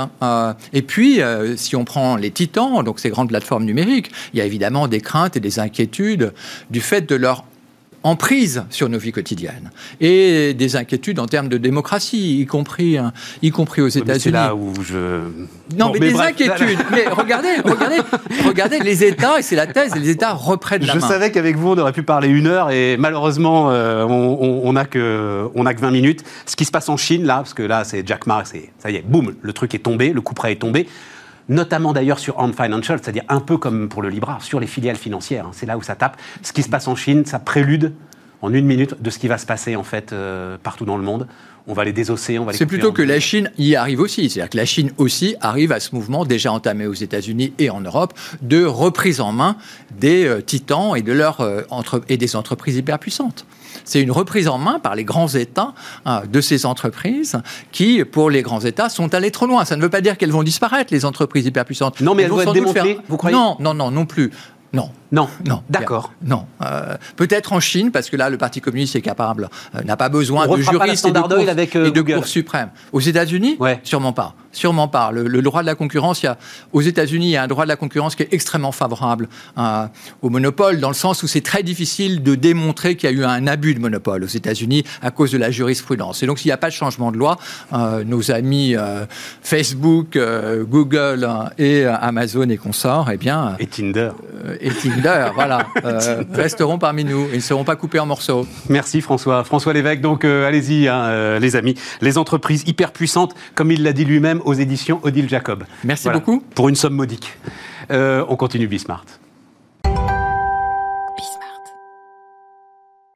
et puis si on prend les titans, donc ces grandes plateformes numériques, il y a évidemment des craintes et des inquiétudes du fait de leur emprise sur nos vies quotidiennes et des inquiétudes en termes de démocratie, y compris, hein, y compris aux États-Unis. C'est là où je. Non, mais, des inquiétudes. [laughs] mais regardez, regardez, regardez les États, et c'est la thèse, les États reprennent la je main. Je savais qu'avec vous, on aurait pu parler une heure, et malheureusement, euh, on n'a que, on a que 20 minutes. Ce qui se passe en Chine, là, parce que là, c'est Jack Ma, ça y est, boum, le truc est tombé, le coup près est tombé notamment d'ailleurs sur Ant Financial, c'est-à-dire un peu comme pour le Libra, sur les filiales financières. C'est là où ça tape. Ce qui se passe en Chine, ça prélude en une minute de ce qui va se passer en fait euh, partout dans le monde. On va les désosser, on va les C'est plutôt que la Chine y arrive aussi. C'est-à-dire que la Chine aussi arrive à ce mouvement déjà entamé aux États-Unis et en Europe de reprise en main des euh, titans et, de leur, euh, et des entreprises hyper puissantes. C'est une reprise en main par les grands États hein, de ces entreprises qui, pour les grands États, sont allés trop loin. Ça ne veut pas dire qu'elles vont disparaître, les entreprises hyperpuissantes. Non, mais elles, vont, être démantelées, vous croyez? Non, non, non, non plus. Non. Non. Non. D'accord. Non. Euh, peut-être en Chine, parce que là, le Parti communiste est capable, euh, n'a pas besoin de juristes et de, cours, avec, euh, et de cours suprêmes. Aux États-Unis, ouais. sûrement pas. Sûrement pas. Le, droit de la concurrence, il y a, aux États-Unis, il y a un droit de la concurrence qui est extrêmement favorable au monopole, dans le sens où c'est très difficile de démontrer qu'il y a eu un abus de monopole aux États-Unis à cause de la jurisprudence. Et donc, s'il n'y a pas de changement de loi, nos amis Facebook, Google et Amazon et consorts, eh bien. Et Tinder et Tinder, [laughs] voilà, euh, resteront parmi nous. Ils ne seront pas coupés en morceaux. Merci François. François Lévesque, donc euh, allez-y, hein, euh, les amis. Les entreprises hyper puissantes, comme il l'a dit lui-même aux éditions Odile Jacob. Merci beaucoup. Pour une somme modique. on continue Bismart.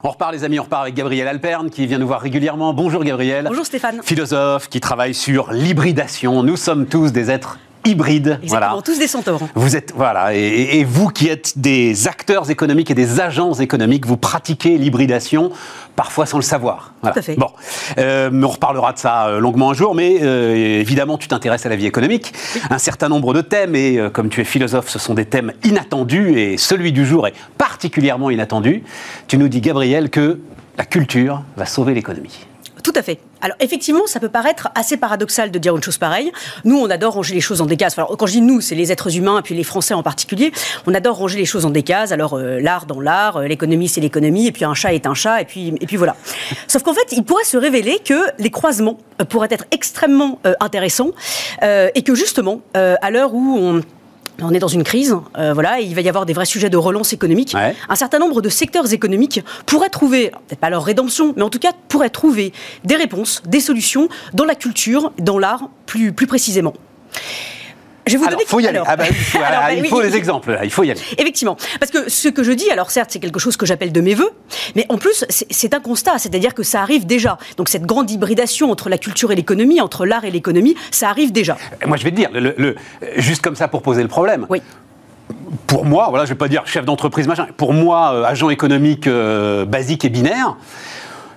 On repart les amis, on repart avec Gabriel Alperne qui vient nous voir régulièrement. Bonjour Gabriel. Bonjour Stéphane. Philosophe qui travaille sur l'hybridation. Nous sommes tous des êtres hybride. Exactement, voilà. tous des centaures. Vous êtes, voilà, et, vous qui êtes des acteurs économiques et des agents économiques, vous pratiquez l'hybridation, parfois sans le savoir. Tout à fait. Bon, euh, on reparlera de ça euh, longuement un jour, mais euh, évidemment, tu t'intéresses à la vie économique, un certain nombre de thèmes, et comme tu es philosophe, ce sont des thèmes inattendus, et celui du jour est particulièrement inattendu. Tu nous dis, Gabriel, que la culture va sauver l'économie. Alors effectivement, ça peut paraître assez paradoxal de dire une chose pareille. Nous, on adore ranger les choses en des cases. Alors, quand je dis nous, c'est les êtres humains, et puis les Français en particulier. On adore ranger les choses en des cases. Alors euh, l'art dans l'art, euh, l'économie c'est l'économie, et puis un chat est un chat, et puis, et puis voilà. Sauf qu'en fait, il pourrait se révéler que les croisements euh, pourraient être extrêmement intéressants, et que justement, à l'heure où on on est dans une crise, euh, voilà, et il va y avoir des vrais sujets de relance économique. Un certain nombre de secteurs économiques pourraient trouver, peut-être pas leur rédemption, mais en tout cas pourraient trouver des réponses, des solutions dans la culture, dans l'art plus, plus précisément. Je vais vous donner. Faut y aller. Ah bah [laughs] bah il faut les exemples. il faut y aller. Effectivement, parce que ce que je dis, alors certes, c'est quelque chose que j'appelle de mes voeux, mais en plus, c'est un constat, c'est-à-dire que ça arrive déjà. Donc cette grande hybridation entre la culture et l'économie, entre l'art et l'économie, ça arrive déjà. Moi, je vais te dire, le, juste comme ça pour poser le problème. Oui pour moi, voilà, je vais pas dire chef d'entreprise machin, pour moi, euh, agent économique euh, basique et binaire,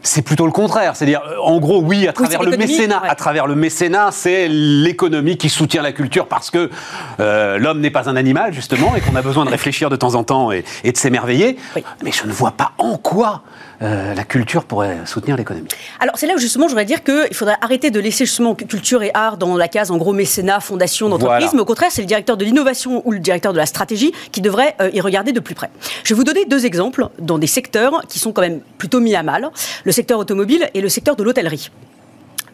c'est plutôt le contraire. C'est-à-dire, euh, en gros, oui, à travers le mécénat. À travers le mécénat, c'est l'économie qui soutient la culture parce que euh, l'homme n'est pas un animal, justement, et qu'on a besoin de réfléchir de temps en temps et, de s'émerveiller. Mais je ne vois pas en quoi euh, la culture pourrait soutenir l'économie. Alors c'est là où justement je voudrais dire qu'il faudrait arrêter de laisser justement culture et art dans la case en gros mécénat, fondation d'entreprise, mais au contraire c'est le directeur de l'innovation ou le directeur de la stratégie qui devrait y regarder de plus près. Je vais vous donner deux exemples dans des secteurs qui sont quand même plutôt mis à mal le secteur automobile et le secteur de l'hôtellerie.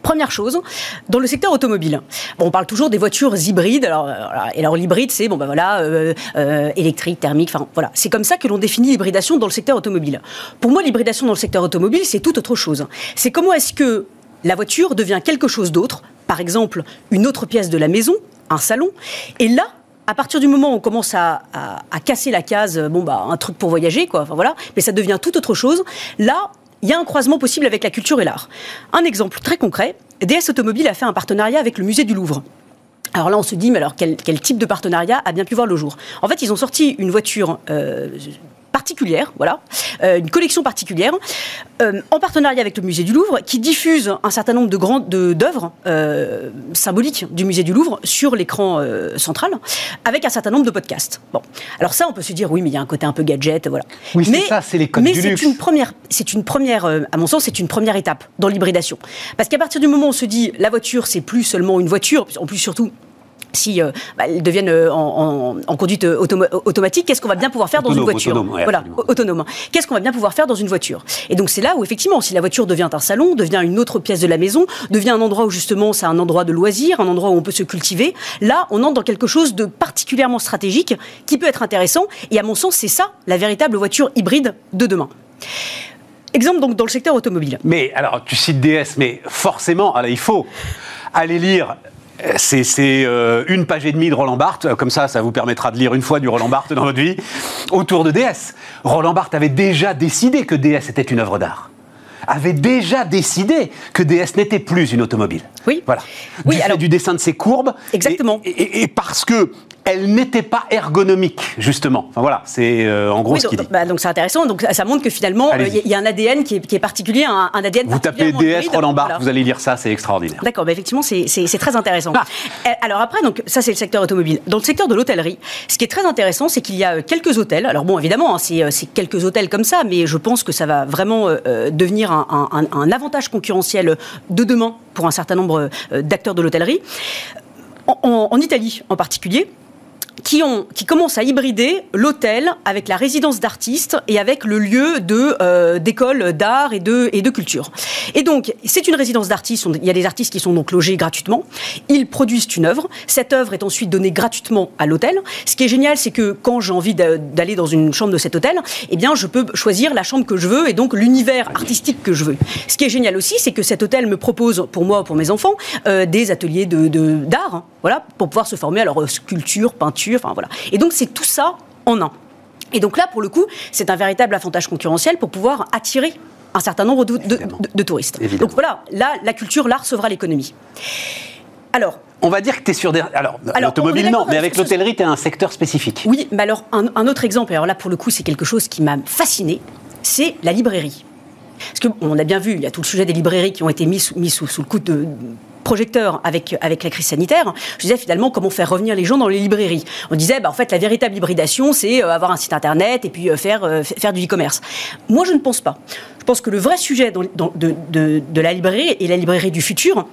Première chose, dans le secteur automobile, on parle toujours des voitures hybrides. Alors, euh, l'hybride, c'est bon, ben voilà, euh, euh, électrique, thermique. Enfin, voilà, c'est comme ça que l'on définit l'hybridation dans le secteur automobile. Pour moi, l'hybridation dans le secteur automobile, c'est tout autre chose. C'est comment est-ce que la voiture devient quelque chose d'autre, par exemple une autre pièce de la maison, un salon, et là, à partir du moment où on commence à, casser la case, bon bah un truc pour voyager, quoi, enfin voilà, mais ça devient tout autre chose. Là, il y a un croisement possible avec la culture et l'art. Un exemple très concret, DS Automobile a fait un partenariat avec le musée du Louvre. Alors là, on se dit, mais alors quel, type de partenariat a bien pu voir le jour? En fait, ils ont sorti une voiture euh, particulière, voilà, euh, une collection particulière, euh, en partenariat avec le musée du Louvre, qui diffuse un certain nombre de grandes d'œuvres euh, symboliques du musée du Louvre sur l'écran central, avec un certain nombre de podcasts. Bon, alors ça, on peut se dire, oui, mais il y a un côté un peu gadget, voilà. Oui, c'est ça, c'est les codes mais du luxe. Une première, c'est une première, à mon sens, c'est une première étape dans l'hybridation, parce qu'à partir du moment où on se dit, la voiture, c'est plus seulement une voiture, en plus surtout si euh, bah, elles deviennent euh, en, conduite euh, automatique, qu'est-ce qu'on va bien pouvoir faire dans une voiture autonome, Voilà, autonome. Qu'est-ce qu'on va bien pouvoir faire dans une voiture Et donc c'est là où effectivement, si la voiture devient un salon, devient une autre pièce de la maison, devient un endroit où justement c'est un endroit de loisir, un endroit où on peut se cultiver, là on entre dans quelque chose de particulièrement stratégique qui peut être intéressant. Et à mon sens, c'est ça la véritable voiture hybride de demain. Exemple donc dans le secteur automobile. Mais alors tu cites DS, mais forcément, alors, il faut aller lire c'est euh, une page et demie de Roland Barthes, comme ça, ça vous permettra de lire une fois du Roland Barthes dans votre vie, autour de DS. Roland Barthes avait déjà décidé que DS était une œuvre d'art avait déjà décidé que DS n'était plus une automobile. Oui. Voilà. Du fait du dessin de ses courbes. Exactement. et parce que elle n'était pas ergonomique, justement. Enfin, voilà, c'est euh, en gros ce qu'il dit. Bah, donc c'est intéressant. Donc ça montre que finalement, il euh, y, a un ADN qui est, particulier, un, ADN Vous tapez DS Roland Barthes, vous allez lire ça, c'est extraordinaire. D'accord, bah, effectivement, c'est très intéressant. Ah. Euh, alors après, donc ça c'est le secteur automobile. Dans le secteur de l'hôtellerie, ce qui est très intéressant, c'est qu'il y a quelques hôtels. Alors bon, évidemment, hein, c'est quelques hôtels comme ça, mais je pense que ça va vraiment devenir un, un, avantage concurrentiel de demain pour un certain nombre d'acteurs de l'hôtellerie. en Italie en particulier, qui, ont, commencent à hybrider l'hôtel avec la résidence d'artistes et avec le lieu de euh, d'école d'art et de, et de culture. Et donc, c'est une résidence d'artistes. Il y a des artistes qui sont donc logés gratuitement. Ils produisent une œuvre. Cette œuvre est ensuite donnée gratuitement à l'hôtel. Ce qui est génial, c'est que quand j'ai envie d'aller dans une chambre de cet hôtel, eh bien, je peux choisir la chambre que je veux et donc l'univers artistique que je veux. Ce qui est génial aussi, c'est que cet hôtel me propose, pour moi, pour mes enfants, euh, des ateliers d'art, de, d'art, hein, voilà, pour pouvoir se former à leur sculpture, peinture enfin voilà. Et donc c'est tout ça en un. Et donc là, pour le coup, c'est un véritable avantage concurrentiel pour pouvoir attirer un certain nombre de, touristes. Donc voilà, là, la culture, l'art sauvera l'économie. Alors, on va dire que tu es sur des. Alors, l'automobile, non, mais avec l'hôtellerie, tu es un secteur spécifique. Oui, mais alors, un, autre exemple, alors là, pour le coup, c'est quelque chose qui m'a fasciné, c'est la librairie. Parce qu'on a bien vu, il y a tout le sujet des librairies qui ont été mis mis sous, sous le coup de, projecteur avec, avec la crise sanitaire, je disais finalement comment faire revenir les gens dans les librairies. On disait, bah, en fait, la véritable hybridation, c'est euh, avoir un site internet et puis euh, faire, euh, faire du e-commerce. Moi, je ne pense pas. Je pense que le vrai sujet de, de, la librairie et la librairie du futur,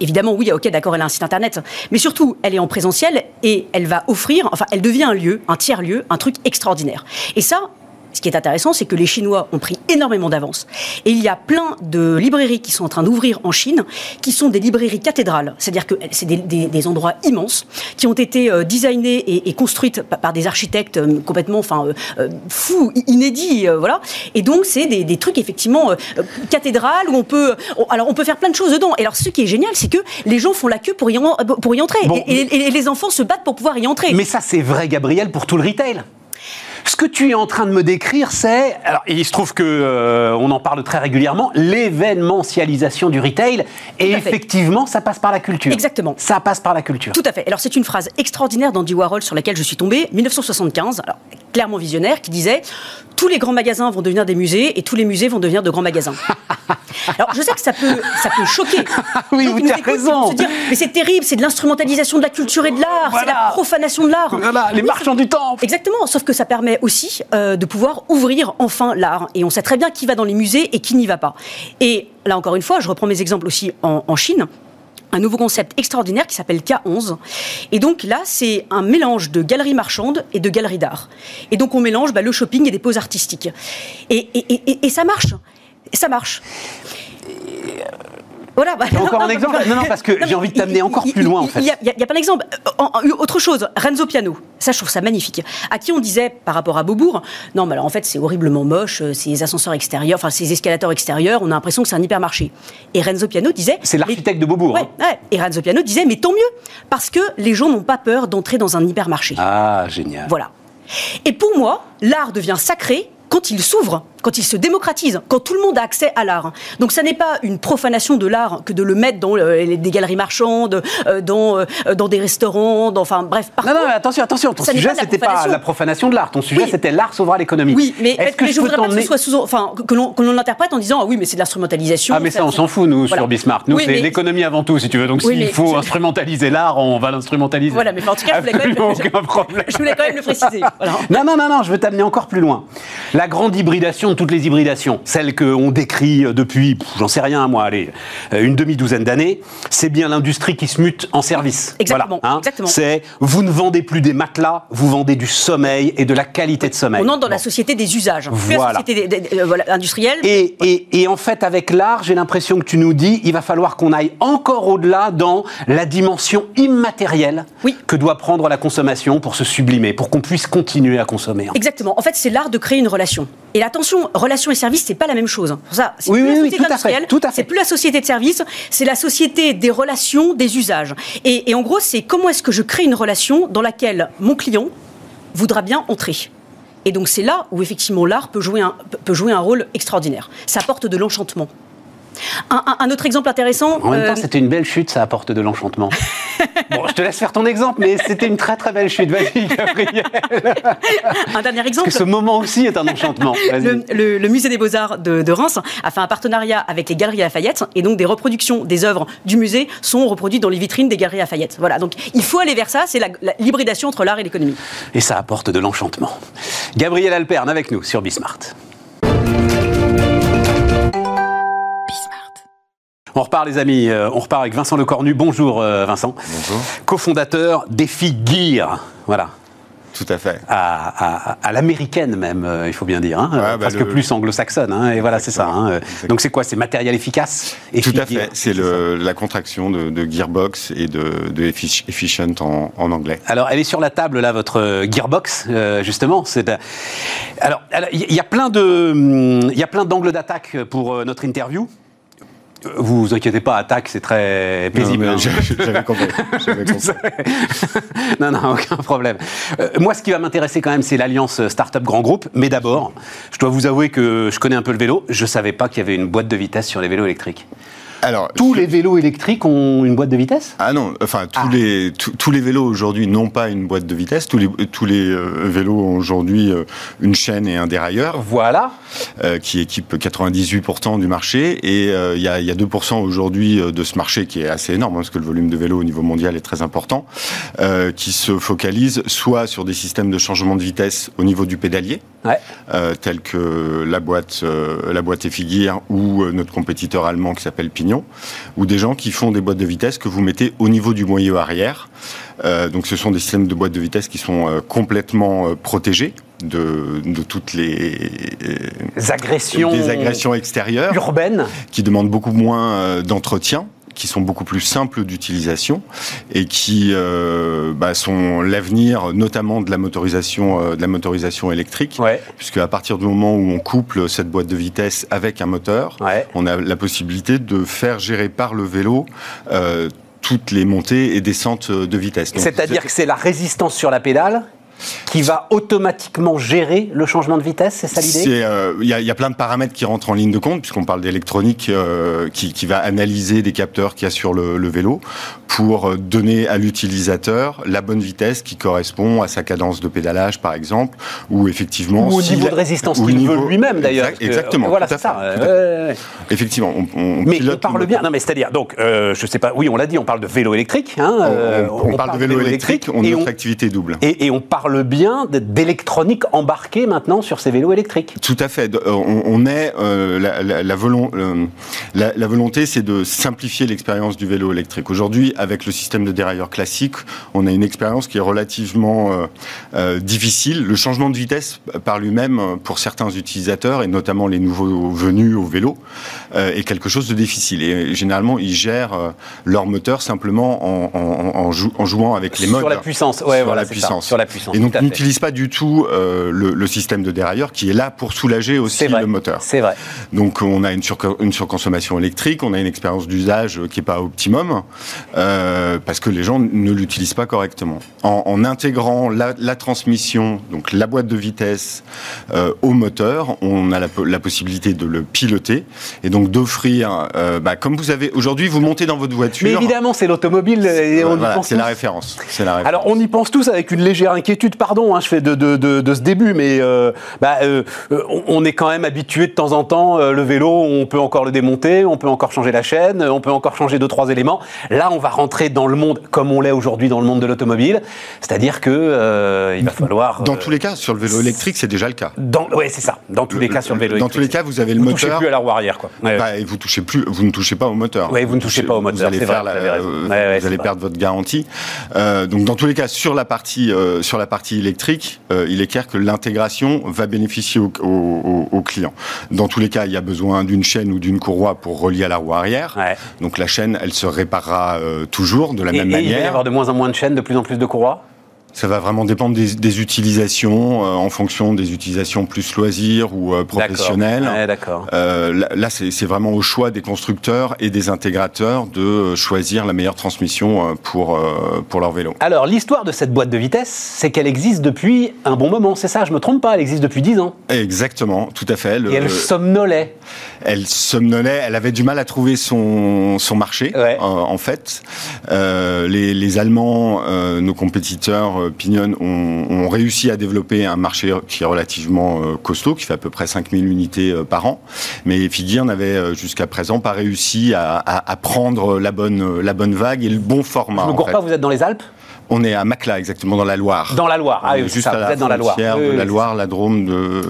Évidemment, oui, ok, d'accord, elle a un site internet, mais surtout, elle est en présentiel et elle va offrir, enfin, elle devient un lieu, un tiers-lieu, un truc extraordinaire. Et ça, ce qui est intéressant, c'est que les Chinois ont pris énormément d'avance. Et il y a plein de librairies qui sont en train d'ouvrir en Chine, qui sont des librairies cathédrales, c'est-à-dire que c'est des, endroits immenses, qui ont été euh, designés et, construites par, des architectes euh, complètement enfin, euh, fous, inédits. voilà. Et donc, c'est des, trucs, effectivement, cathédrales, où on peut, alors on peut faire plein de choses dedans. Et alors, ce qui est génial, c'est que les gens font la queue pour y, pour y entrer. et, et les enfants se battent pour pouvoir y entrer. Mais ça, c'est vrai, Gabriel, pour tout le retail. Ce que tu es en train de me décrire, c'est, alors il se trouve que euh, on en parle très régulièrement, l'événementialisation du retail. Et effectivement, ça passe par la culture. Exactement. Ça passe par la culture. Tout à fait. Alors c'est une phrase extraordinaire d'Andy Warhol sur laquelle je suis tombé, 1975. Alors clairement visionnaire, qui disait tous les grands magasins vont devenir des musées et tous les musées vont devenir de grands magasins. [laughs] Alors, je sais que ça peut, ça peut choquer. [laughs] oui, vous avez raison. mais c'est terrible, c'est de l'instrumentalisation de la culture et de l'art, c'est la profanation de l'art. Voilà, les marchands du temps. Exactement, sauf que ça permet aussi euh, de pouvoir ouvrir enfin l'art. Et on sait très bien qui va dans les musées et qui n'y va pas. Et là, encore une fois, je reprends mes exemples aussi en, Chine un nouveau concept extraordinaire qui s'appelle K11. Et donc là, c'est un mélange de galeries marchandes et de galeries d'art. Et donc on mélange bah, le shopping et des poses artistiques. Et, et ça marche. Ça marche. Voilà, bah, encore un exemple Non, non, parce que j'ai envie de t'amener encore plus loin, en fait. Il y, a, pas d'exemple. autre chose, Renzo Piano, ça, je trouve ça magnifique. À qui on disait, par rapport à Beaubourg, non, mais alors en fait, c'est horriblement moche, euh, ces ascenseurs extérieurs, enfin, ces escalators extérieurs, on a l'impression que c'est un hypermarché. Et Renzo Piano disait. C'est l'architecte de Beaubourg. Ouais, hein. ouais, Et Renzo Piano disait, mais tant mieux, parce que les gens n'ont pas peur d'entrer dans un hypermarché. Ah, génial. Voilà. Et pour moi, l'art devient sacré quand il s'ouvre quand il se démocratise, quand tout le monde a accès à l'art. Donc ça n'est pas une profanation de l'art que de le mettre dans euh, des galeries marchandes, euh, dans, euh, dans des restaurants, dans, enfin bref. non, non, mais attention, attention, ton sujet c'était pas la profanation de l'art, ton sujet c'était l'art sauvera l'économie. Oui, mais, est-ce que, je voudrais pas que ce soit sous, enfin, que l'on, l'interprète en disant ah oui, mais c'est de l'instrumentalisation. Ah mais ça, on s'en fout nous sur Bismarck. Nous c'est l'économie avant tout, si tu veux. Donc s'il faut instrumentaliser l'art, on va l'instrumentaliser. Voilà, mais en tout cas, je voulais, quand même, [laughs] [laughs] je voulais quand même le préciser. Non, non, non, non, je veux t'amener encore plus loin. La grande hybridation de toutes les hybridations celle qu'on décrit depuis, j'en sais rien moi, allez, euh, une demi-douzaine d'années, c'est bien l'industrie qui se mute en service. Exactement. Hein. C'est vous ne vendez plus des matelas, vous vendez du sommeil et de la qualité de sommeil. On entre dans la société des usages, voilà. la société euh, industrielle. Et, et, et, en fait, avec l'art, j'ai l'impression que tu nous dis, il va falloir qu'on aille encore au-delà dans la dimension immatérielle oui. que doit prendre la consommation pour se sublimer, pour qu'on puisse continuer à consommer. Exactement. En fait, c'est l'art de créer une relation. Et attention, relation et service, c'est pas la même chose. Pour ça, c'est oui, oui, tout à fait. Tout à fait. C'est plus la société de service, c'est la société des relations, des usages. Et, et en gros, c'est comment est-ce que je crée une relation dans laquelle mon client voudra bien entrer. Et donc c'est là où effectivement l'art peut jouer un, peut jouer un rôle extraordinaire. Ça apporte de l'enchantement. Un, autre exemple intéressant. En même temps, euh, c'était une belle chute, ça apporte de l'enchantement. [laughs] bon, je te laisse faire ton exemple, mais c'était une très très belle chute. Vas-y, [laughs] Gabriel. un dernier exemple. Parce que ce moment aussi est un enchantement. Le, musée des Beaux-Arts de, Reims a fait un partenariat avec les Galeries Lafayette, et donc des reproductions des œuvres du musée sont reproduites dans les vitrines des Galeries Lafayette. Voilà, donc il faut aller vers ça, c'est l'hybridation entre l'art et l'économie. Et ça apporte de l'enchantement. Gabriel Alperne avec nous sur Bismart. On repart les amis, euh, on repart avec Vincent Lecornu. Bonjour euh, Vincent. Bonjour. Cofondateur d'Efi Gear. Voilà. Tout à fait. À, l'américaine même, euh, il faut bien dire, hein, bah, parce que plus anglo-saxonne. Hein, et voilà, c'est ça. Hein. Donc c'est quoi? C'est matériel efficace? Tout à fait. C'est la contraction de, Gearbox et de, de Efficient en, anglais. Alors elle est sur la table là, votre Gearbox, justement. Alors il y, il y a plein d'angles d'attaque pour notre interview. Vous vous inquiétez pas, attaque, c'est très paisible. Hein. J'avais compris. [laughs] [laughs] non, non, aucun problème. Euh, moi, ce qui va m'intéresser quand même, c'est l'alliance Startup Grand Groupe. Mais d'abord, je dois vous avouer que je connais un peu le vélo. Je ne savais pas qu'il y avait une boîte de vitesse sur les vélos électriques. Alors, tous les vélos électriques ont une boîte de vitesse? Ah non, enfin tous ah. les tous les vélos aujourd'hui n'ont pas une boîte de vitesse. Tous les tous les euh, vélos ont aujourd'hui euh, une chaîne et un dérailleur. Voilà. Euh, qui équipe 98% du marché et il y a il y a 2% aujourd'hui de ce marché qui est assez énorme hein, parce que le volume de vélos au niveau mondial est très important, qui se focalise soit sur des systèmes de changement de vitesse au niveau du pédalier, ouais. tels que la boîte la boîte ou notre compétiteur allemand qui s'appelle Pignon ou des gens qui font des boîtes de vitesse que vous mettez au niveau du moyeu arrière. Euh, donc ce sont des systèmes de boîtes de vitesse qui sont euh, complètement euh, protégés de, de toutes les agressions, des agressions extérieures urbaines qui demandent beaucoup moins d'entretien qui sont beaucoup plus simples d'utilisation et qui euh, bah, sont l'avenir notamment de la motorisation euh, de la motorisation électrique. Puisque à partir du moment où on couple cette boîte de vitesse avec un moteur on a la possibilité de faire gérer par le vélo euh, toutes les montées et descentes de vitesse. C'est-à-dire que c'est la résistance sur la pédale qui va automatiquement gérer le changement de vitesse, c'est ça l'idée? Euh, Il y, a plein de paramètres qui rentrent en ligne de compte, puisqu'on parle d'électronique euh, qui, va analyser des capteurs qu'il y a sur le, vélo pour euh, donner à l'utilisateur la bonne vitesse qui correspond à sa cadence de pédalage, par exemple, ou effectivement... Ou au niveau de résistance qu'il veut lui-même, d'ailleurs. exactement. voilà, c'est ça. Effectivement, on, mais on parle bien. Non, mais c'est-à-dire, donc, je sais pas, oui, on l'a dit, on parle de vélo électrique. Hein, on, parle, de vélo, électrique, on, notre activité double. Et, et on parle bien d'électronique embarquée maintenant sur ces vélos électriques. Tout à fait. On, est euh, la, la, volonté, c'est de simplifier l'expérience du vélo électrique. Aujourd'hui, avec le système de dérailleur classique, on a une expérience qui est relativement euh, euh, difficile. Le changement de vitesse par lui-même, pour certains utilisateurs et notamment les nouveaux venus au vélo, est quelque chose de difficile. Et généralement, ils gèrent leur moteur simplement en, en, jouant avec les modes. Sur la puissance, ouais, sur voilà, la puissance. Sur la puissance donc n'utilise pas du tout euh, le, système de dérailleur qui est là pour soulager aussi le moteur. C'est vrai. Donc on a une, une, surconsommation électrique, on a une expérience d'usage qui n'est pas optimum euh, parce que les gens ne l'utilisent pas correctement. En, intégrant la, transmission, donc la boîte de vitesse euh, au moteur, on a la, possibilité de le piloter et donc d'offrir, bah, comme vous avez aujourd'hui, vous montez dans votre voiture. Mais évidemment, c'est l'automobile. c'est la référence. C'est la référence. Alors on y pense tous avec une légère inquiétude pardon, hein, je fais de, de, ce début, mais euh, bah, euh, on est quand même habitué de temps en temps, euh, le vélo, on peut encore le démonter, on peut encore changer la chaîne, on peut encore changer deux, trois éléments. Là, on va rentrer dans le monde comme on l'est aujourd'hui dans le monde de l'automobile, c'est-à-dire que il va falloir... Dans tous les cas, sur le vélo électrique, c'est déjà le cas. Oui, c'est ça. Dans tous les cas, sur le vélo électrique. Dans tous les cas, vous avez le moteur... Vous ne touchez plus à la roue arrière, quoi. Bah, et vous touchez plus, vous ne touchez pas au moteur. Oui, vous ne touchez pas au moteur. Vous allez, faire vous allez perdre votre garantie. donc, dans tous les cas, sur la partie, sur la partie électrique, euh, il est clair que l'intégration va bénéficier au, client. Dans tous les cas, il y a besoin d'une chaîne ou d'une courroie pour relier à la roue arrière. Donc la chaîne, elle se réparera euh, toujours de la même manière. Il va y avoir de moins en moins de chaînes, de plus en plus de courroies? Ça va vraiment dépendre des, utilisations, euh, en fonction des utilisations plus loisirs ou euh, professionnelles. D'accord. Euh, là, c'est vraiment au choix des constructeurs et des intégrateurs de choisir la meilleure transmission pour, pour leur vélo. Alors, l'histoire de cette boîte de vitesse, c'est qu'elle existe depuis un bon moment, c'est ça? Je me trompe pas, elle existe depuis 10 ans? Exactement, tout à fait. et elle somnolait. Elle somnolait, elle avait du mal à trouver son, son marché, en fait. les, les Allemands, nos compétiteurs, euh, Pignon ont, réussi à développer un marché qui est relativement euh, costaud, qui fait à peu près 5000 unités euh, par an. Mais Figuier n'avait jusqu'à présent pas réussi à, prendre la bonne, la bonne vague et le bon format. Je ne pas, vous êtes dans les Alpes? On est à Macla, exactement, dans la Loire. Dans la Loire, ah oui, juste à la dans la Loire. de la Loire, la Drôme, de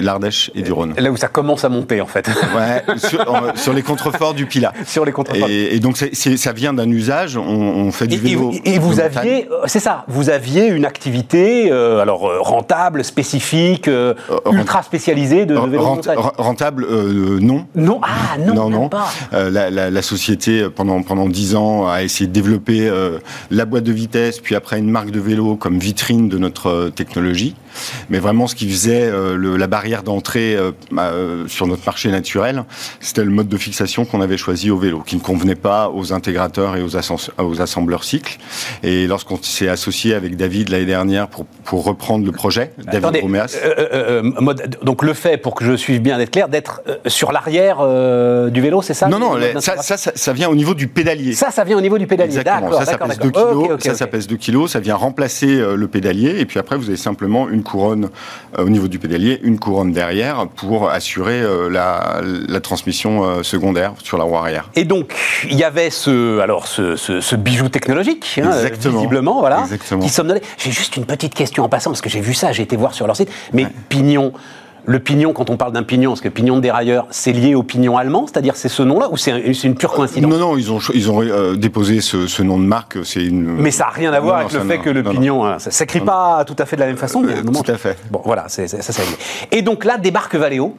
l'Ardèche et du Rhône. Là où ça commence à monter, en fait. Ouais, sur, les contreforts du Pilat. [laughs] Sur les contreforts. Et, donc, ça vient d'un usage, on, fait du vélo. Et, vous aviez, euh, c'est ça, vous aviez une activité, euh, alors euh, rentable, spécifique, ultra spécialisée de, vélo montagne. Rentable, non. Non, ah non, non, non. Pas. La, la, société, pendant, pendant 10 ans, a essayé de développer la boîte de vitesse, puis après une marque de vélo comme vitrine de notre euh, technologie. Mais vraiment, ce qui faisait euh, la barrière d'entrée euh, bah, sur notre marché naturel, c'était le mode de fixation qu'on avait choisi au vélo, qui ne convenait pas aux intégrateurs et aux, aux assembleurs cycles. Et lorsqu'on s'est associé avec David l'année dernière pour, pour reprendre le projet, David Roméas. donc le fait, pour que je suive bien d'être clair, d'être sur l'arrière du vélo, c'est ça? Non, non, ça ça, ça, vient au niveau du pédalier. Ça, ça vient au niveau du pédalier. D'accord, ça, ça pèse 2 kilos. ça, ça pèse 2 kilos, ça vient remplacer euh, le pédalier, et puis après vous avez simplement une couronne euh, au niveau du pédalier, une couronne derrière pour assurer euh, la, transmission secondaire sur la roue arrière. Et donc il y avait ce, alors ce, bijou technologique, hein, visiblement, voilà, Exactement. qui somnolait. J'ai juste une petite question en passant parce que j'ai vu ça, j'ai été voir sur leur site, mais Pignon le pignon, quand on parle d'un pignon, parce que pignon de dérailleur, c'est lié au pignon allemand, c'est-à-dire c'est ce nom-là, ou c'est une pure coïncidence Non, non, ils ont, ils ont euh, déposé ce, nom de marque. C'est une. Mais ça n'a rien à voir avec le fait que le pignon, ça s'écrit pas tout à fait de la même façon. Mais tout à fait. Bon, voilà, c'est ça, ça. Et donc là débarque Valeo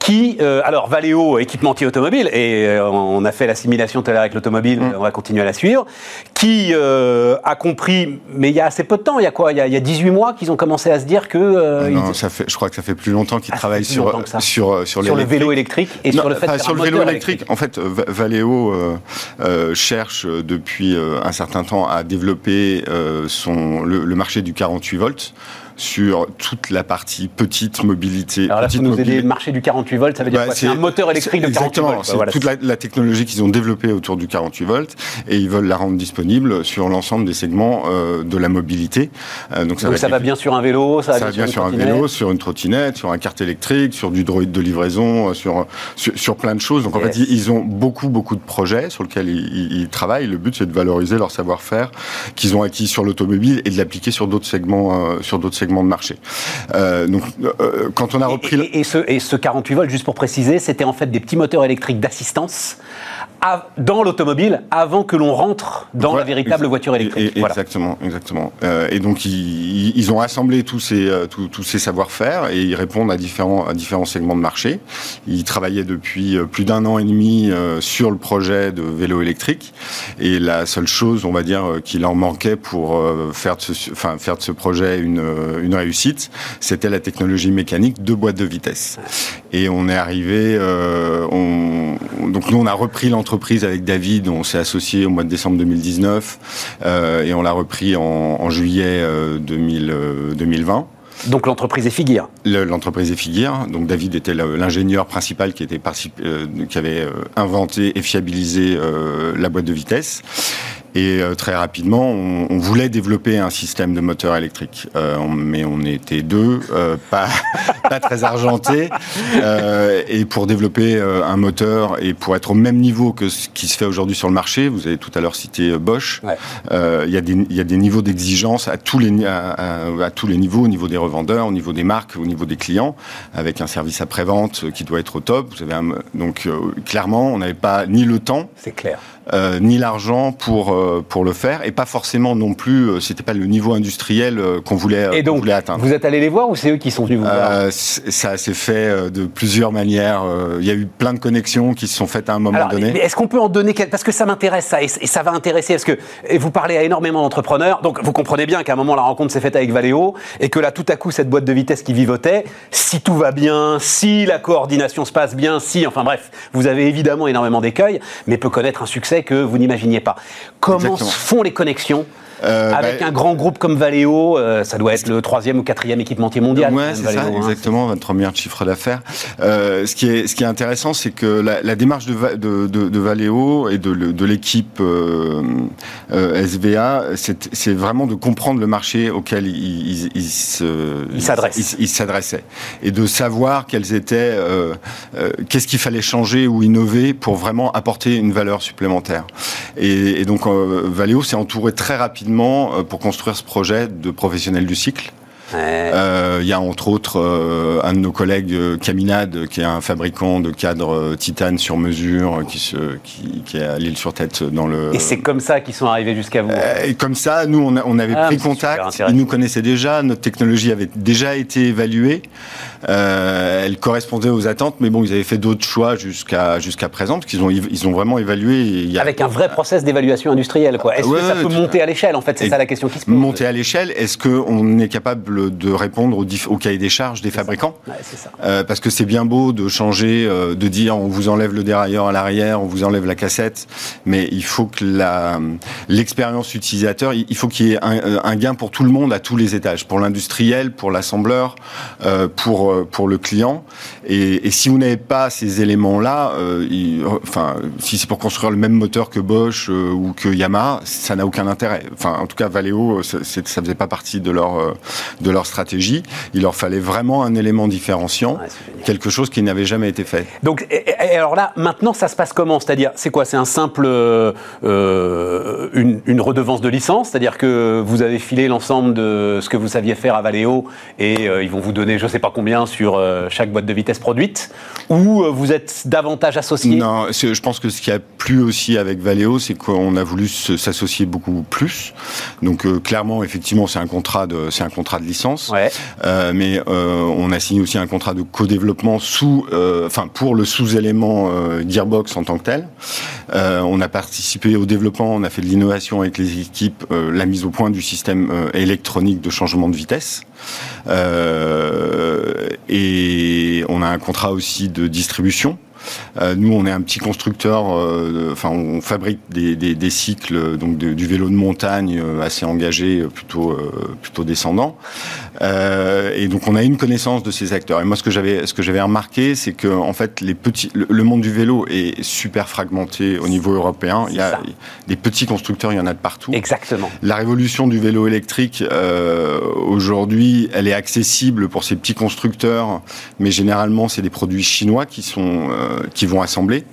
qui, euh, alors Valeo, équipementier automobile, et euh, on a fait l'assimilation tout à l'heure avec l'automobile, mm. on va continuer à la suivre, qui euh, a compris, mais il y a assez peu de temps, il y a quoi il y a, il y a 18 mois qu'ils ont commencé à se dire que... non, ça fait, je crois que ça fait plus longtemps qu'ils ah, travaillent sur, sur, sur, sur le vélo électrique et sur le fait Sur le vélo électrique, en fait, Valeo cherche depuis un certain temps à développer son, le, le marché du 48 volts sur toute la partie petite mobilité. Alors là, petite vous nous aider, le marché du 48 volts, ça veut dire bah, quoi C'est un moteur électrique de 48 volts. C'est toute la, technologie qu'ils ont développée autour du 48 volts et ils veulent la rendre disponible sur l'ensemble des segments euh, de la mobilité. Euh, donc ça, va, bien sur un vélo, ça va, bien, sur, un vélo, sur une trottinette, sur un carte électrique, sur du droïde de livraison, euh, sur, sur, plein de choses. Donc en fait, ils, ont beaucoup, beaucoup de projets sur lesquels ils, ils travaillent. Le but, c'est de valoriser leur savoir-faire qu'ils ont acquis sur l'automobile et de l'appliquer sur d'autres segments, sur d'autres segments de marché. Euh, donc, euh, quand on a repris... Et, ce, et ce 48 volts, juste pour préciser, c'était en fait des petits moteurs électriques d'assistance dans l'automobile avant que l'on rentre dans la véritable voiture électrique. Exactement, exactement. Euh, et donc ils, ont assemblé tous ces, tous, ces savoir-faire et ils répondent à différents, à différents segments de marché. Ils travaillaient depuis plus d'un an et demi sur le projet de vélo électrique et la seule chose, on va dire, qu'il leur manquait pour faire de ce, enfin, faire de ce projet une, une réussite, c'était la technologie mécanique de boîte de vitesse. Et on est arrivé, on, donc nous on a repris l'entreprise avec David, on s'est associé au mois de décembre 2019 euh, et on l'a repris en, juillet 2020. Euh, donc l'entreprise est Figure L'entreprise est Figure. Donc David était l'ingénieur principal qui, était euh, qui avait inventé et fiabilisé la boîte de vitesse. Et euh, très rapidement, on, on, voulait développer un système de moteur électrique, euh, mais on était deux, euh, pas, [laughs] pas très argentés. Euh, et pour développer euh, un moteur et pour être au même niveau que ce qui se fait aujourd'hui sur le marché, vous avez tout à l'heure cité Bosch, il y, a des, y a des niveaux d'exigence à, tous les, à, à, tous les niveaux, au niveau des revendeurs, au niveau des marques, au niveau des clients, avec un service après-vente qui doit être au top. Vous avez un, donc clairement, on n'avait pas ni le temps. C'est clair euh, ni l'argent pour euh, pour le faire et pas forcément non plus euh, c'était pas le niveau industriel qu'on voulait et donc, voulait atteindre. Vous êtes allé les voir ou c'est eux qui sont venus vous voir Ça s'est fait de plusieurs manières. Il y a eu plein de connexions qui se sont faites à un moment donné. Est-ce qu'on peut en donner parce que ça m'intéresse ça et, ça va intéresser parce que vous parlez à énormément d'entrepreneurs donc vous comprenez bien qu'à un moment la rencontre s'est faite avec Valeo et que là tout à coup cette boîte de vitesse qui vivotait si tout va bien si la coordination se passe bien si enfin bref vous avez évidemment énormément d'écueils mais peut connaître un succès que vous n'imaginiez pas. Comment se font les connexions euh, Avec bah, un grand groupe comme Valeo, euh, ça doit être le troisième ou quatrième équipementier mondial. Ouais, c'est ça, hein, exactement, 23 milliards de chiffre d'affaires. Euh, ce, qui est, ce qui est intéressant, c'est que la, la, démarche de, de, de, de Valeo et de, de l'équipe SVA, c'est vraiment de comprendre le marché auquel il, il, il s'adressait. Et de savoir quels étaient, qu'est-ce qu'il fallait changer ou innover pour vraiment apporter une valeur supplémentaire. Et, et donc, Valeo s'est entouré très rapidement euh, pour construire ce projet de professionnels du cycle. Euh, il y a entre autres euh, un de nos collègues, Caminade, qui est un fabricant de cadres titane sur mesure, qui, se, qui, qui est à l'île sur tête dans le. Et c'est comme ça qu'ils sont arrivés jusqu'à vous. et comme ça, nous, on, on avait ah, pris contact. Ils nous connaissaient déjà. Notre technologie avait déjà été évaluée. Euh, elle correspondait aux attentes, mais bon, ils avaient fait d'autres choix jusqu'à jusqu'à présent, parce qu'ils ont ils ont vraiment évalué. Il y a... Avec un vrai process d'évaluation industrielle, quoi. Est-ce que ça peut monter à l'échelle En fait, c'est ça la question qui se pose. Monter à l'échelle, est-ce qu'on est capable de répondre au, au cahier des charges des fabricants? Ouais, ça. Euh, Parce que c'est bien beau de changer, euh, de dire on vous enlève le dérailleur à l'arrière, on vous enlève la cassette, mais il faut que la l'expérience utilisateur, il faut qu'il y ait un, un, gain pour tout le monde à tous les étages, pour l'industriel, pour l'assembleur, euh, pour euh, pour, le client. Et, si vous n'avez pas ces éléments-là, euh, enfin, si c'est pour construire le même moteur que Bosch euh, ou que Yamaha, ça n'a aucun intérêt. Enfin, en tout cas, Valeo, ça, ça faisait pas partie de leur de leur stratégie. Il leur fallait vraiment un élément différenciant, quelque chose qui n'avait jamais été fait. Donc, et, alors là, maintenant, ça se passe comment? C'est-à-dire, c'est quoi? C'est un simple une, une, redevance de licence, c'est-à-dire que vous avez filé l'ensemble de ce que vous saviez faire à Valeo et ils vont vous donner, je sais pas combien sur chaque boîte de vitesse produite Ou vous êtes davantage associé? Non, je pense que ce qui a plu aussi avec Valeo, c'est qu'on a voulu s'associer beaucoup plus. Donc clairement, effectivement, c'est un contrat de, c'est un contrat de licence. mais on a signé aussi un contrat de co-développement sous, enfin pour le sous-élément Gearbox en tant que tel. on a participé au développement, on a fait de l'innovation avec les équipes, la mise au point du système électronique de changement de vitesse. Euh, et on a un contrat aussi de distribution euh, nous, on est un petit constructeur, euh, enfin, on fabrique des, cycles donc du vélo de montagne euh, assez engagé, plutôt plutôt descendant. et donc, on a une connaissance de ces acteurs. Et moi, ce que j'avais ce que j'avais remarqué, c'est que en fait, les petits, le, monde du vélo est super fragmenté au niveau européen. Il y a des petits constructeurs, il y en a de partout. Exactement. La révolution du vélo électrique aujourd'hui, elle est accessible pour ces petits constructeurs, mais généralement, c'est des produits chinois qui sont qui vont assembler.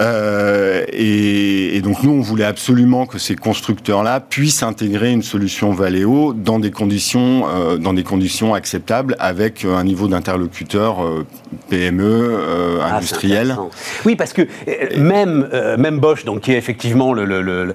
Euh, et, donc nous, on voulait absolument que ces constructeurs-là puissent intégrer une solution Valeo dans des conditions, euh, dans des conditions acceptables, avec un niveau d'interlocuteur euh, PME, ah, industriel. Oui, parce que même même Bosch, donc qui est effectivement le, le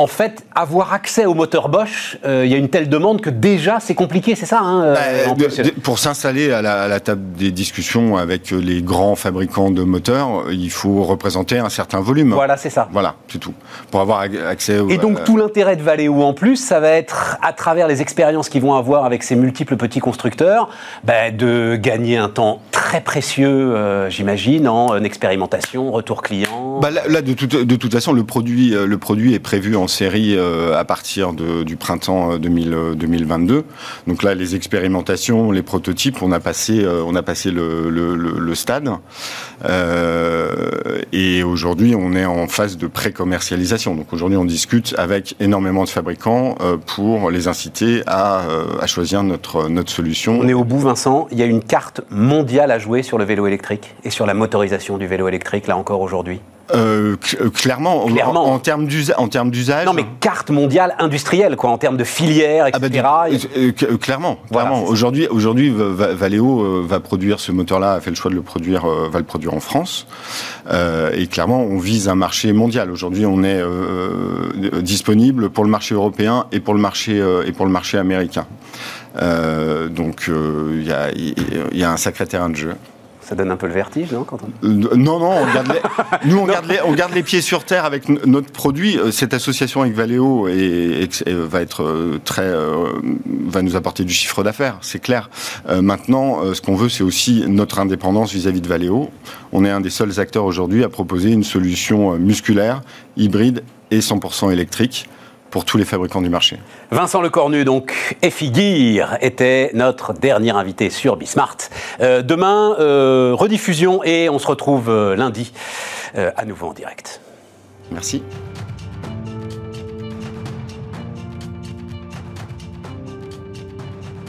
en fait, avoir accès au moteur Bosch, euh, il y a une telle demande que déjà c'est compliqué, c'est ça hein, euh, bah, Pour s'installer à, la, table des discussions avec les grands fabricants de moteurs, il faut représenter un certain volume. Voilà, c'est ça. Voilà, c'est tout. Pour avoir accès au. Et donc tout l'intérêt de Valeo en plus, ça va être à travers les expériences qu'ils vont avoir avec ces multiples petits constructeurs, bah, de gagner un temps très précieux, euh, j'imagine, en expérimentation, retour client. Bah, là, de, de, toute façon, le produit, le produit est prévu en série euh, à partir du printemps 2022. Euh, Donc là, les expérimentations, les prototypes, on a passé, euh, on a passé le, stade. et aujourd'hui, on est en phase de pré-commercialisation. Donc aujourd'hui, on discute avec énormément de fabricants pour les inciter à, à, choisir notre, notre solution. On est au bout, Vincent. Il y a une carte mondiale à jouer sur le vélo électrique et sur la motorisation du vélo électrique, là encore aujourd'hui. Euh, euh, clairement, clairement, en, termes d'usage. Non, mais carte mondiale industrielle, quoi, en termes de filière, etc. Ah bah, euh, clairement, clairement. Aujourd'hui, aujourd'hui, Valeo va produire ce moteur-là, a fait le choix de le produire, va le produire en France. et clairement, on vise un marché mondial. Aujourd'hui, on est disponible pour le marché européen et pour le marché et pour le marché américain. donc, il y a, y a un sacré terrain de jeu. Ça donne un peu le vertige, non euh, Non, non, on garde les, [laughs] nous on garde, les, on garde les pieds sur terre avec notre produit. Euh, cette association avec Valeo va être euh, très, va nous apporter du chiffre d'affaires, c'est clair. maintenant, ce qu'on veut, c'est aussi notre indépendance vis-à-vis de Valeo. On est un des seuls acteurs aujourd'hui à proposer une solution musculaire, hybride et 100% électrique pour tous les fabricants du marché. Vincent Lecornu, donc Gear, était notre dernier invité sur Bismart. Euh, demain, euh, rediffusion et on se retrouve euh, lundi à nouveau en direct. Merci.